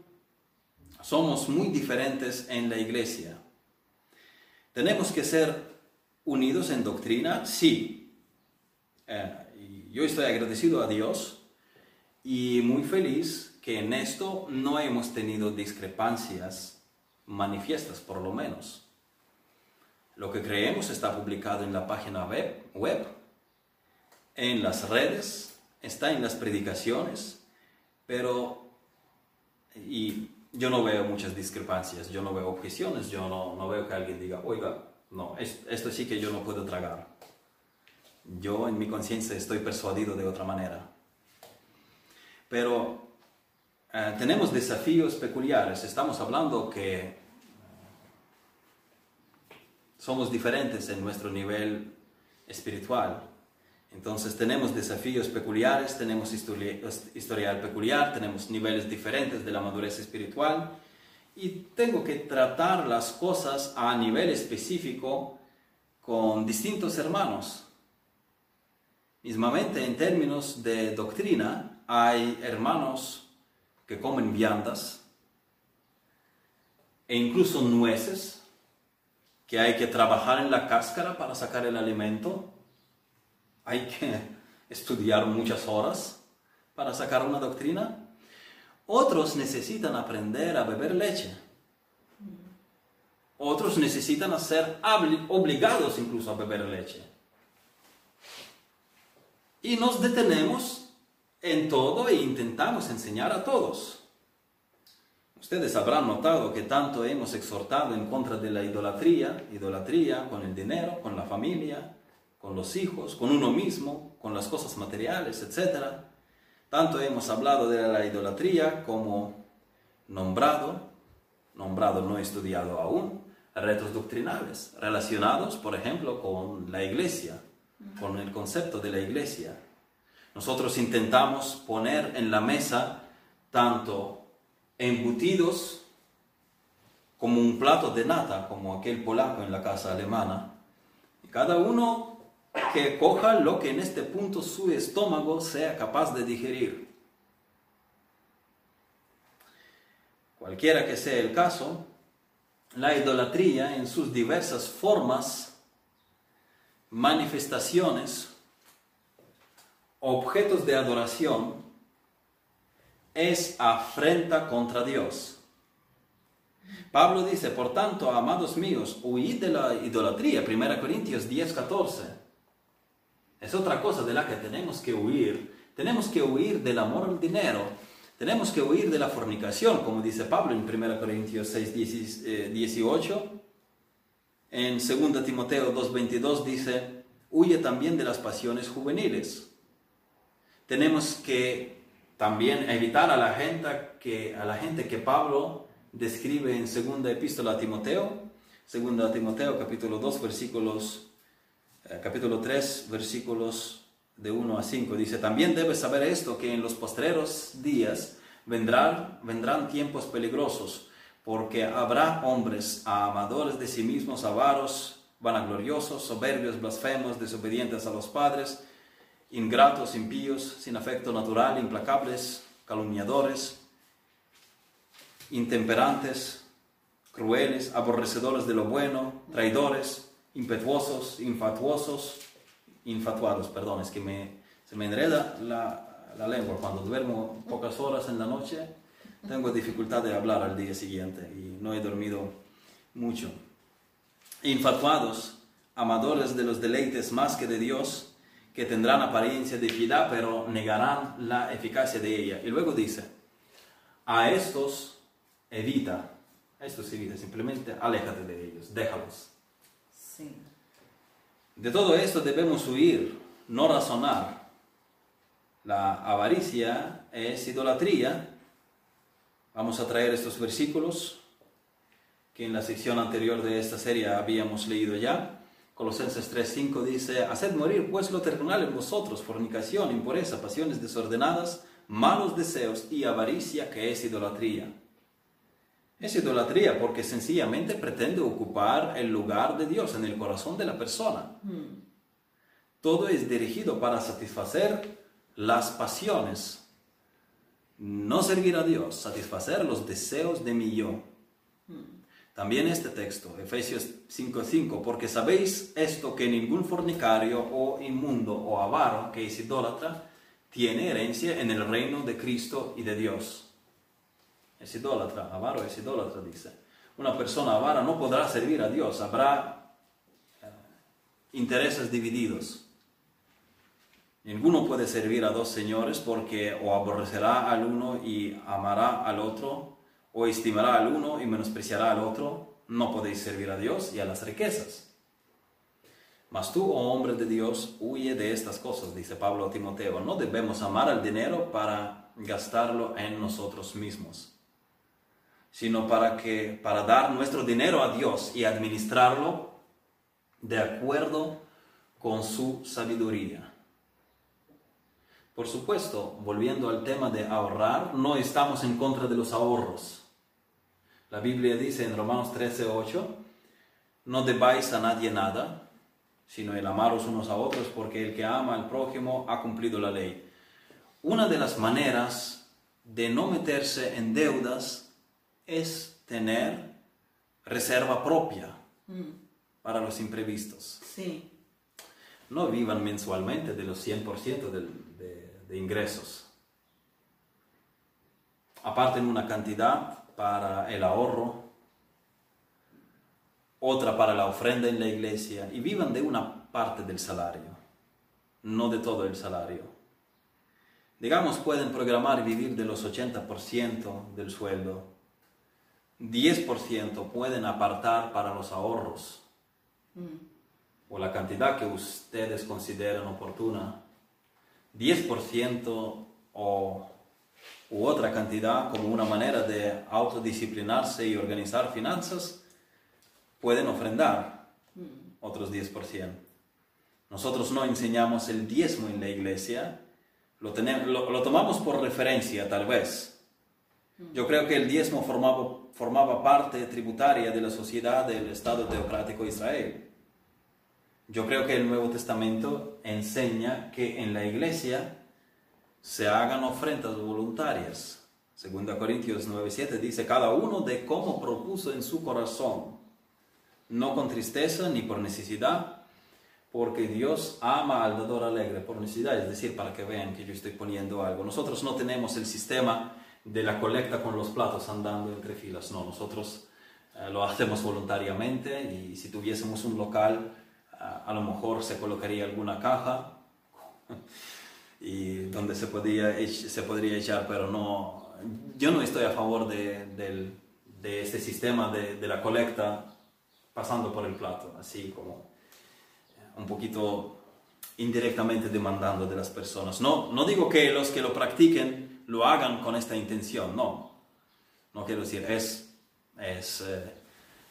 A: somos muy diferentes en la iglesia. ¿Tenemos que ser unidos en doctrina? Sí. Eh, yo estoy agradecido a Dios y muy feliz que en esto no hemos tenido discrepancias manifiestas, por lo menos. Lo que creemos está publicado en la página web, web en las redes, está en las predicaciones, pero y yo no veo muchas discrepancias, yo no veo objeciones, yo no, no veo que alguien diga, oiga, no, esto sí que yo no puedo tragar. Yo en mi conciencia estoy persuadido de otra manera. Pero eh, tenemos desafíos peculiares. Estamos hablando que somos diferentes en nuestro nivel espiritual. Entonces tenemos desafíos peculiares, tenemos historial peculiar, tenemos niveles diferentes de la madurez espiritual y tengo que tratar las cosas a nivel específico con distintos hermanos. Mismamente en términos de doctrina hay hermanos que comen viandas e incluso nueces que hay que trabajar en la cáscara para sacar el alimento hay que estudiar muchas horas para sacar una doctrina. Otros necesitan aprender a beber leche. Otros necesitan ser obligados incluso a beber leche. Y nos detenemos en todo e intentamos enseñar a todos. Ustedes habrán notado que tanto hemos exhortado en contra de la idolatría, idolatría con el dinero, con la familia, con los hijos, con uno mismo, con las cosas materiales, etc. Tanto hemos hablado de la idolatría como nombrado, nombrado no estudiado aún, retos doctrinales relacionados, por ejemplo, con la iglesia, con el concepto de la iglesia. Nosotros intentamos poner en la mesa tanto embutidos como un plato de nata, como aquel polaco en la casa alemana. Y cada uno que coja lo que en este punto su estómago sea capaz de digerir. Cualquiera que sea el caso, la idolatría en sus diversas formas, manifestaciones, objetos de adoración, es afrenta contra Dios. Pablo dice, por tanto, amados míos, huid de la idolatría, 1 Corintios 10, 14. Es otra cosa de la que tenemos que huir. Tenemos que huir del amor al dinero. Tenemos que huir de la fornicación, como dice Pablo en 1 Corintios 6, 18. En 2 Timoteo 2.22 dice, huye también de las pasiones juveniles. Tenemos que también evitar a la gente que, a la gente que Pablo describe en 2 Epístola a Timoteo, 2 Timoteo capítulo 2 versículos eh, capítulo 3, versículos de 1 a 5. Dice, también debes saber esto, que en los postreros días vendrán, vendrán tiempos peligrosos, porque habrá hombres amadores de sí mismos, avaros, vanagloriosos, soberbios, blasfemos, desobedientes a los padres, ingratos, impíos, sin afecto natural, implacables, calumniadores, intemperantes, crueles, aborrecedores de lo bueno, traidores, impetuosos, infatuosos, infatuados, perdón, es que se me enreda la, la lengua. Cuando duermo pocas horas en la noche, tengo dificultad de hablar al día siguiente y no he dormido mucho. infatuados, amadores de los deleites más que de Dios, que tendrán apariencia de piedad, pero negarán la eficacia de ella. Y luego dice, a estos evita, a estos evita, simplemente aléjate de ellos, déjalos.
B: Sí.
A: De todo esto debemos huir, no razonar. La avaricia es idolatría. Vamos a traer estos versículos que en la sección anterior de esta serie habíamos leído ya. Colosenses 3:5 dice, Haced morir pues lo terrenal en vosotros, fornicación, impureza, pasiones desordenadas, malos deseos y avaricia, que es idolatría. Es idolatría porque sencillamente pretende ocupar el lugar de Dios en el corazón de la persona. Todo es dirigido para satisfacer las pasiones, no servir a Dios, satisfacer los deseos de mi yo. También este texto, Efesios 5:5, porque sabéis esto que ningún fornicario o inmundo o avaro que es idólatra tiene herencia en el reino de Cristo y de Dios. Es idólatra, avaro es idólatra, dice. Una persona avara no podrá servir a Dios, habrá eh, intereses divididos. Ninguno puede servir a dos señores porque o aborrecerá al uno y amará al otro, o estimará al uno y menospreciará al otro, no podéis servir a Dios y a las riquezas. Mas tú, oh hombre de Dios, huye de estas cosas, dice Pablo a Timoteo. No debemos amar al dinero para gastarlo en nosotros mismos, sino para que para dar nuestro dinero a Dios y administrarlo de acuerdo con su sabiduría. Por supuesto, volviendo al tema de ahorrar, no estamos en contra de los ahorros. La Biblia dice en Romanos 13:8, no debáis a nadie nada, sino el amaros unos a otros, porque el que ama al prójimo ha cumplido la ley. Una de las maneras de no meterse en deudas es tener reserva propia para los imprevistos.
B: Sí.
A: No vivan mensualmente de los 100% de, de, ingresos. Aparten una cantidad para el ahorro, otra para la ofrenda en la iglesia y vivan de una parte del salario, no de todo el salario. Digamos, pueden programar y vivir de los 80% del sueldo. 10% pueden apartar para los ahorros o la cantidad que ustedes consideran oportuna. 10% o u otra cantidad como una manera de autodisciplinarse y organizar finanzas, pueden ofrendar otros 10%. Nosotros no enseñamos el diezmo en la iglesia, lo, tenemos, lo, tomamos por referencia tal vez. Yo creo que el diezmo formaba, formaba parte tributaria de la sociedad del Estado teocrático de Israel. Yo creo que el Nuevo Testamento enseña que en la iglesia se hagan ofrendas voluntarias. 2 Corintios 9:7 dice, cada uno de cómo propuso en su corazón, no con tristeza ni por necesidad, porque Dios ama al dador alegre por necesidad, es decir, para que vean que yo estoy poniendo algo. Nosotros no tenemos el sistema de la colecta con los platos andando entre filas, no, nosotros eh, lo hacemos voluntariamente y si tuviésemos un local, a lo mejor se colocaría alguna caja y donde se, podía, se podría echar, pero no, yo no estoy a favor de, de este sistema de, de, la colecta pasando por el plato, así como un poquito indirectamente demandando de las personas. No, no digo que los que lo practiquen lo hagan con esta intención, no, no quiero decir, es, es eh,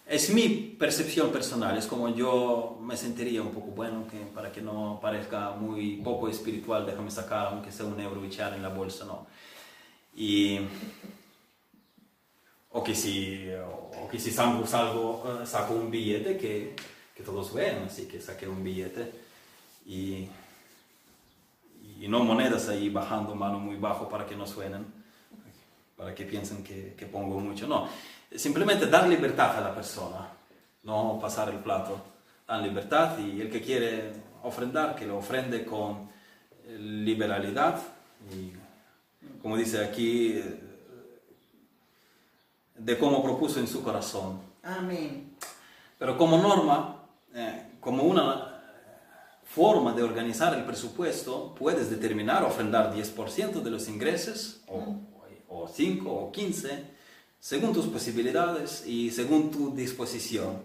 A: es mi percepción personal, es como yo me sentiría un poco bueno, que para que no parezca muy poco espiritual, déjame sacar aunque sea un euro y echar en la bolsa, no. Y, o que si, o que si salgo, eh, saco un billete que, que todos vean, así que saqué un billete y, y no monedas ahí bajando mano muy bajo para que no suenen, para que piensen que, que pongo mucho, no simplemente dar libertad a la persona, no pasar el plato, dar libertad y el que quiere ofrendar, que lo ofrende con liberalidad y, como dice aquí, de cómo propuso en su corazón.
B: Amén.
A: Pero como norma, eh, como una forma de organizar el presupuesto, puedes determinar ofrendar 10% de los ingresos, o, o 5 o 15, según tus posibilidades y según tu disposición.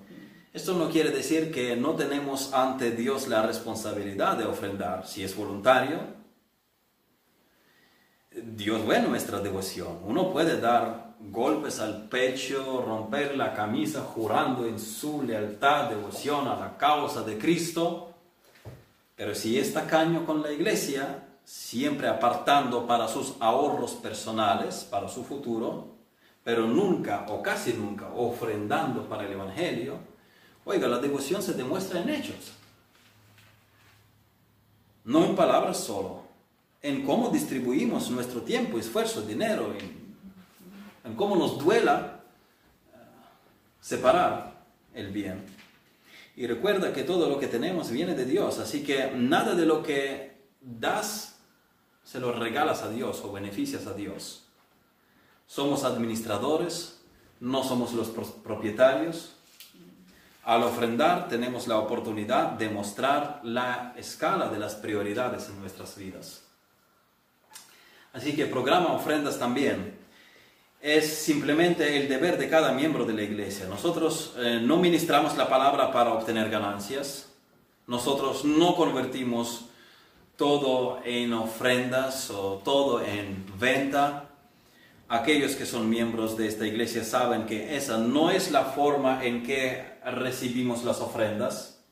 A: Esto no quiere decir que no tenemos ante Dios la responsabilidad de ofrendar. Si es voluntario, Dios ve nuestra devoción. Uno puede dar golpes al pecho, romper la camisa jurando en su lealtad, devoción a la causa de Cristo. Pero si es tacaño con la iglesia, siempre apartando para sus ahorros personales, para su futuro, pero nunca o casi nunca ofrendando para el Evangelio, oiga, la devoción se demuestra en hechos. No en palabras solo, en cómo distribuimos nuestro tiempo, esfuerzo, dinero, en, cómo nos duela eh, separar el bien. Y recuerda que todo lo que tenemos viene de Dios, así que nada de lo que das se lo regalas a Dios o beneficias a Dios. Somos administradores, no somos los propietarios. Al ofrendar tenemos la oportunidad de mostrar la escala de las prioridades en nuestras vidas. Así que programa ofrendas también es simplemente el deber de cada miembro de la iglesia. Nosotros eh, no ministramos la palabra para obtener ganancias. Nosotros no convertimos todo en ofrendas o todo en venta. Aquellos que son miembros de esta iglesia saben que esa no es la forma en que recibimos las ofrendas.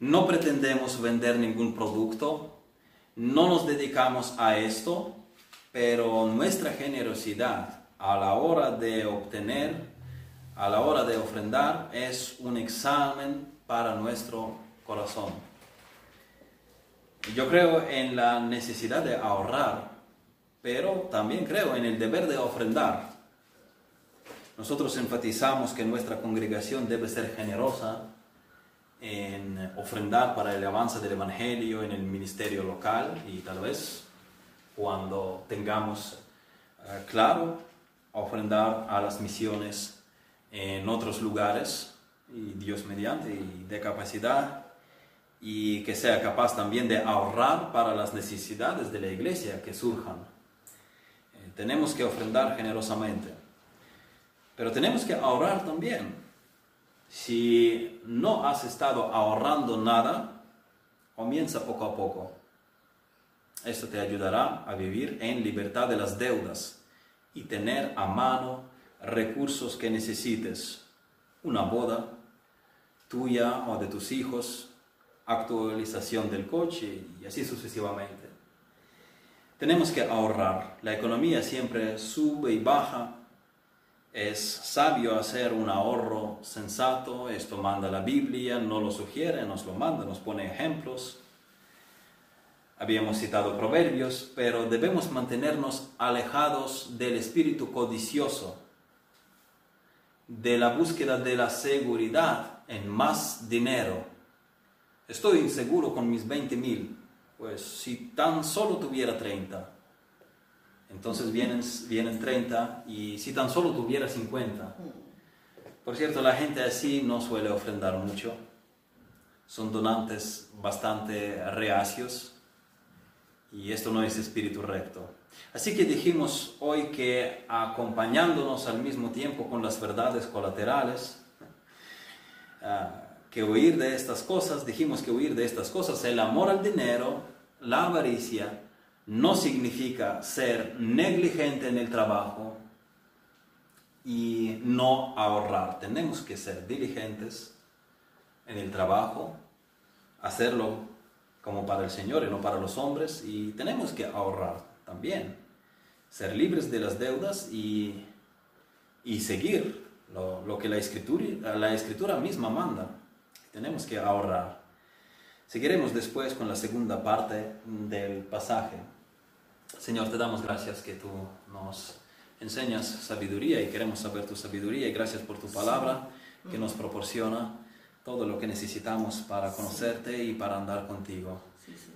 A: No pretendemos vender ningún producto, no nos dedicamos a esto, pero nuestra generosidad a la hora de obtener, a la hora de ofrendar, es un examen para nuestro corazón. Yo creo en la necesidad de ahorrar, pero también creo en el deber de ofrendar. Nosotros enfatizamos que nuestra congregación debe ser generosa en ofrendar para el avance del Evangelio en el ministerio local y tal vez cuando tengamos eh, claro ofrendar a las misiones en otros lugares y Dios mediante y de capacidad y que sea capaz también de ahorrar para las necesidades de la iglesia que surjan. Tenemos que ofrendar generosamente, pero tenemos que ahorrar también si no has estado ahorrando nada, comienza poco a poco. Esto te ayudará a vivir en libertad de las deudas y tener a mano recursos que necesites. Una boda tuya o de tus hijos, actualización del coche y así sucesivamente. Tenemos que ahorrar. La economía siempre sube y baja es sabio hacer un ahorro sensato, esto manda la Biblia, no lo sugiere, nos lo manda, nos pone ejemplos. Habíamos citado proverbios, pero debemos mantenernos alejados del espíritu codicioso, de la búsqueda de la seguridad en más dinero. Estoy inseguro con mis 20 mil, pues si tan solo tuviera 30, entonces vienen, vienen 30 y si tan solo tuviera 50. Por cierto, la gente así no suele ofrendar mucho. Son donantes bastante reacios y esto no es espíritu recto. Así que dijimos hoy que acompañándonos al mismo tiempo con las verdades colaterales, ah, que huir de estas cosas, dijimos que huir de estas cosas, el amor al dinero, la avaricia, no significa ser negligente en el trabajo y no ahorrar. Tenemos que ser diligentes en el trabajo, hacerlo como para el Señor y no para los hombres y tenemos que ahorrar también, ser libres de las deudas y, seguir lo, lo, que la escritura, la escritura misma manda. Tenemos que ahorrar. Seguiremos después con la segunda parte del pasaje. Señor, te damos gracias que tú nos enseñas sabiduría y queremos saber tu sabiduría y gracias por tu palabra que nos proporciona todo lo que necesitamos para conocerte y para andar contigo.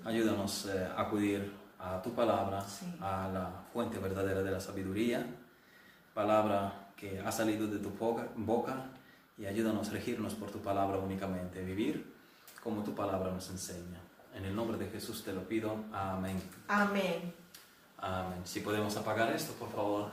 A: Ayúdanos eh, a acudir a tu palabra, a la fuente verdadera de la sabiduría, palabra que ha salido de tu boca y ayúdanos a regirnos por tu palabra únicamente, vivir como tu palabra nos enseña. En el nombre de Jesús te lo pido. Amén.
B: Amén.
A: Amén. Si podemos apagar esto, por favor.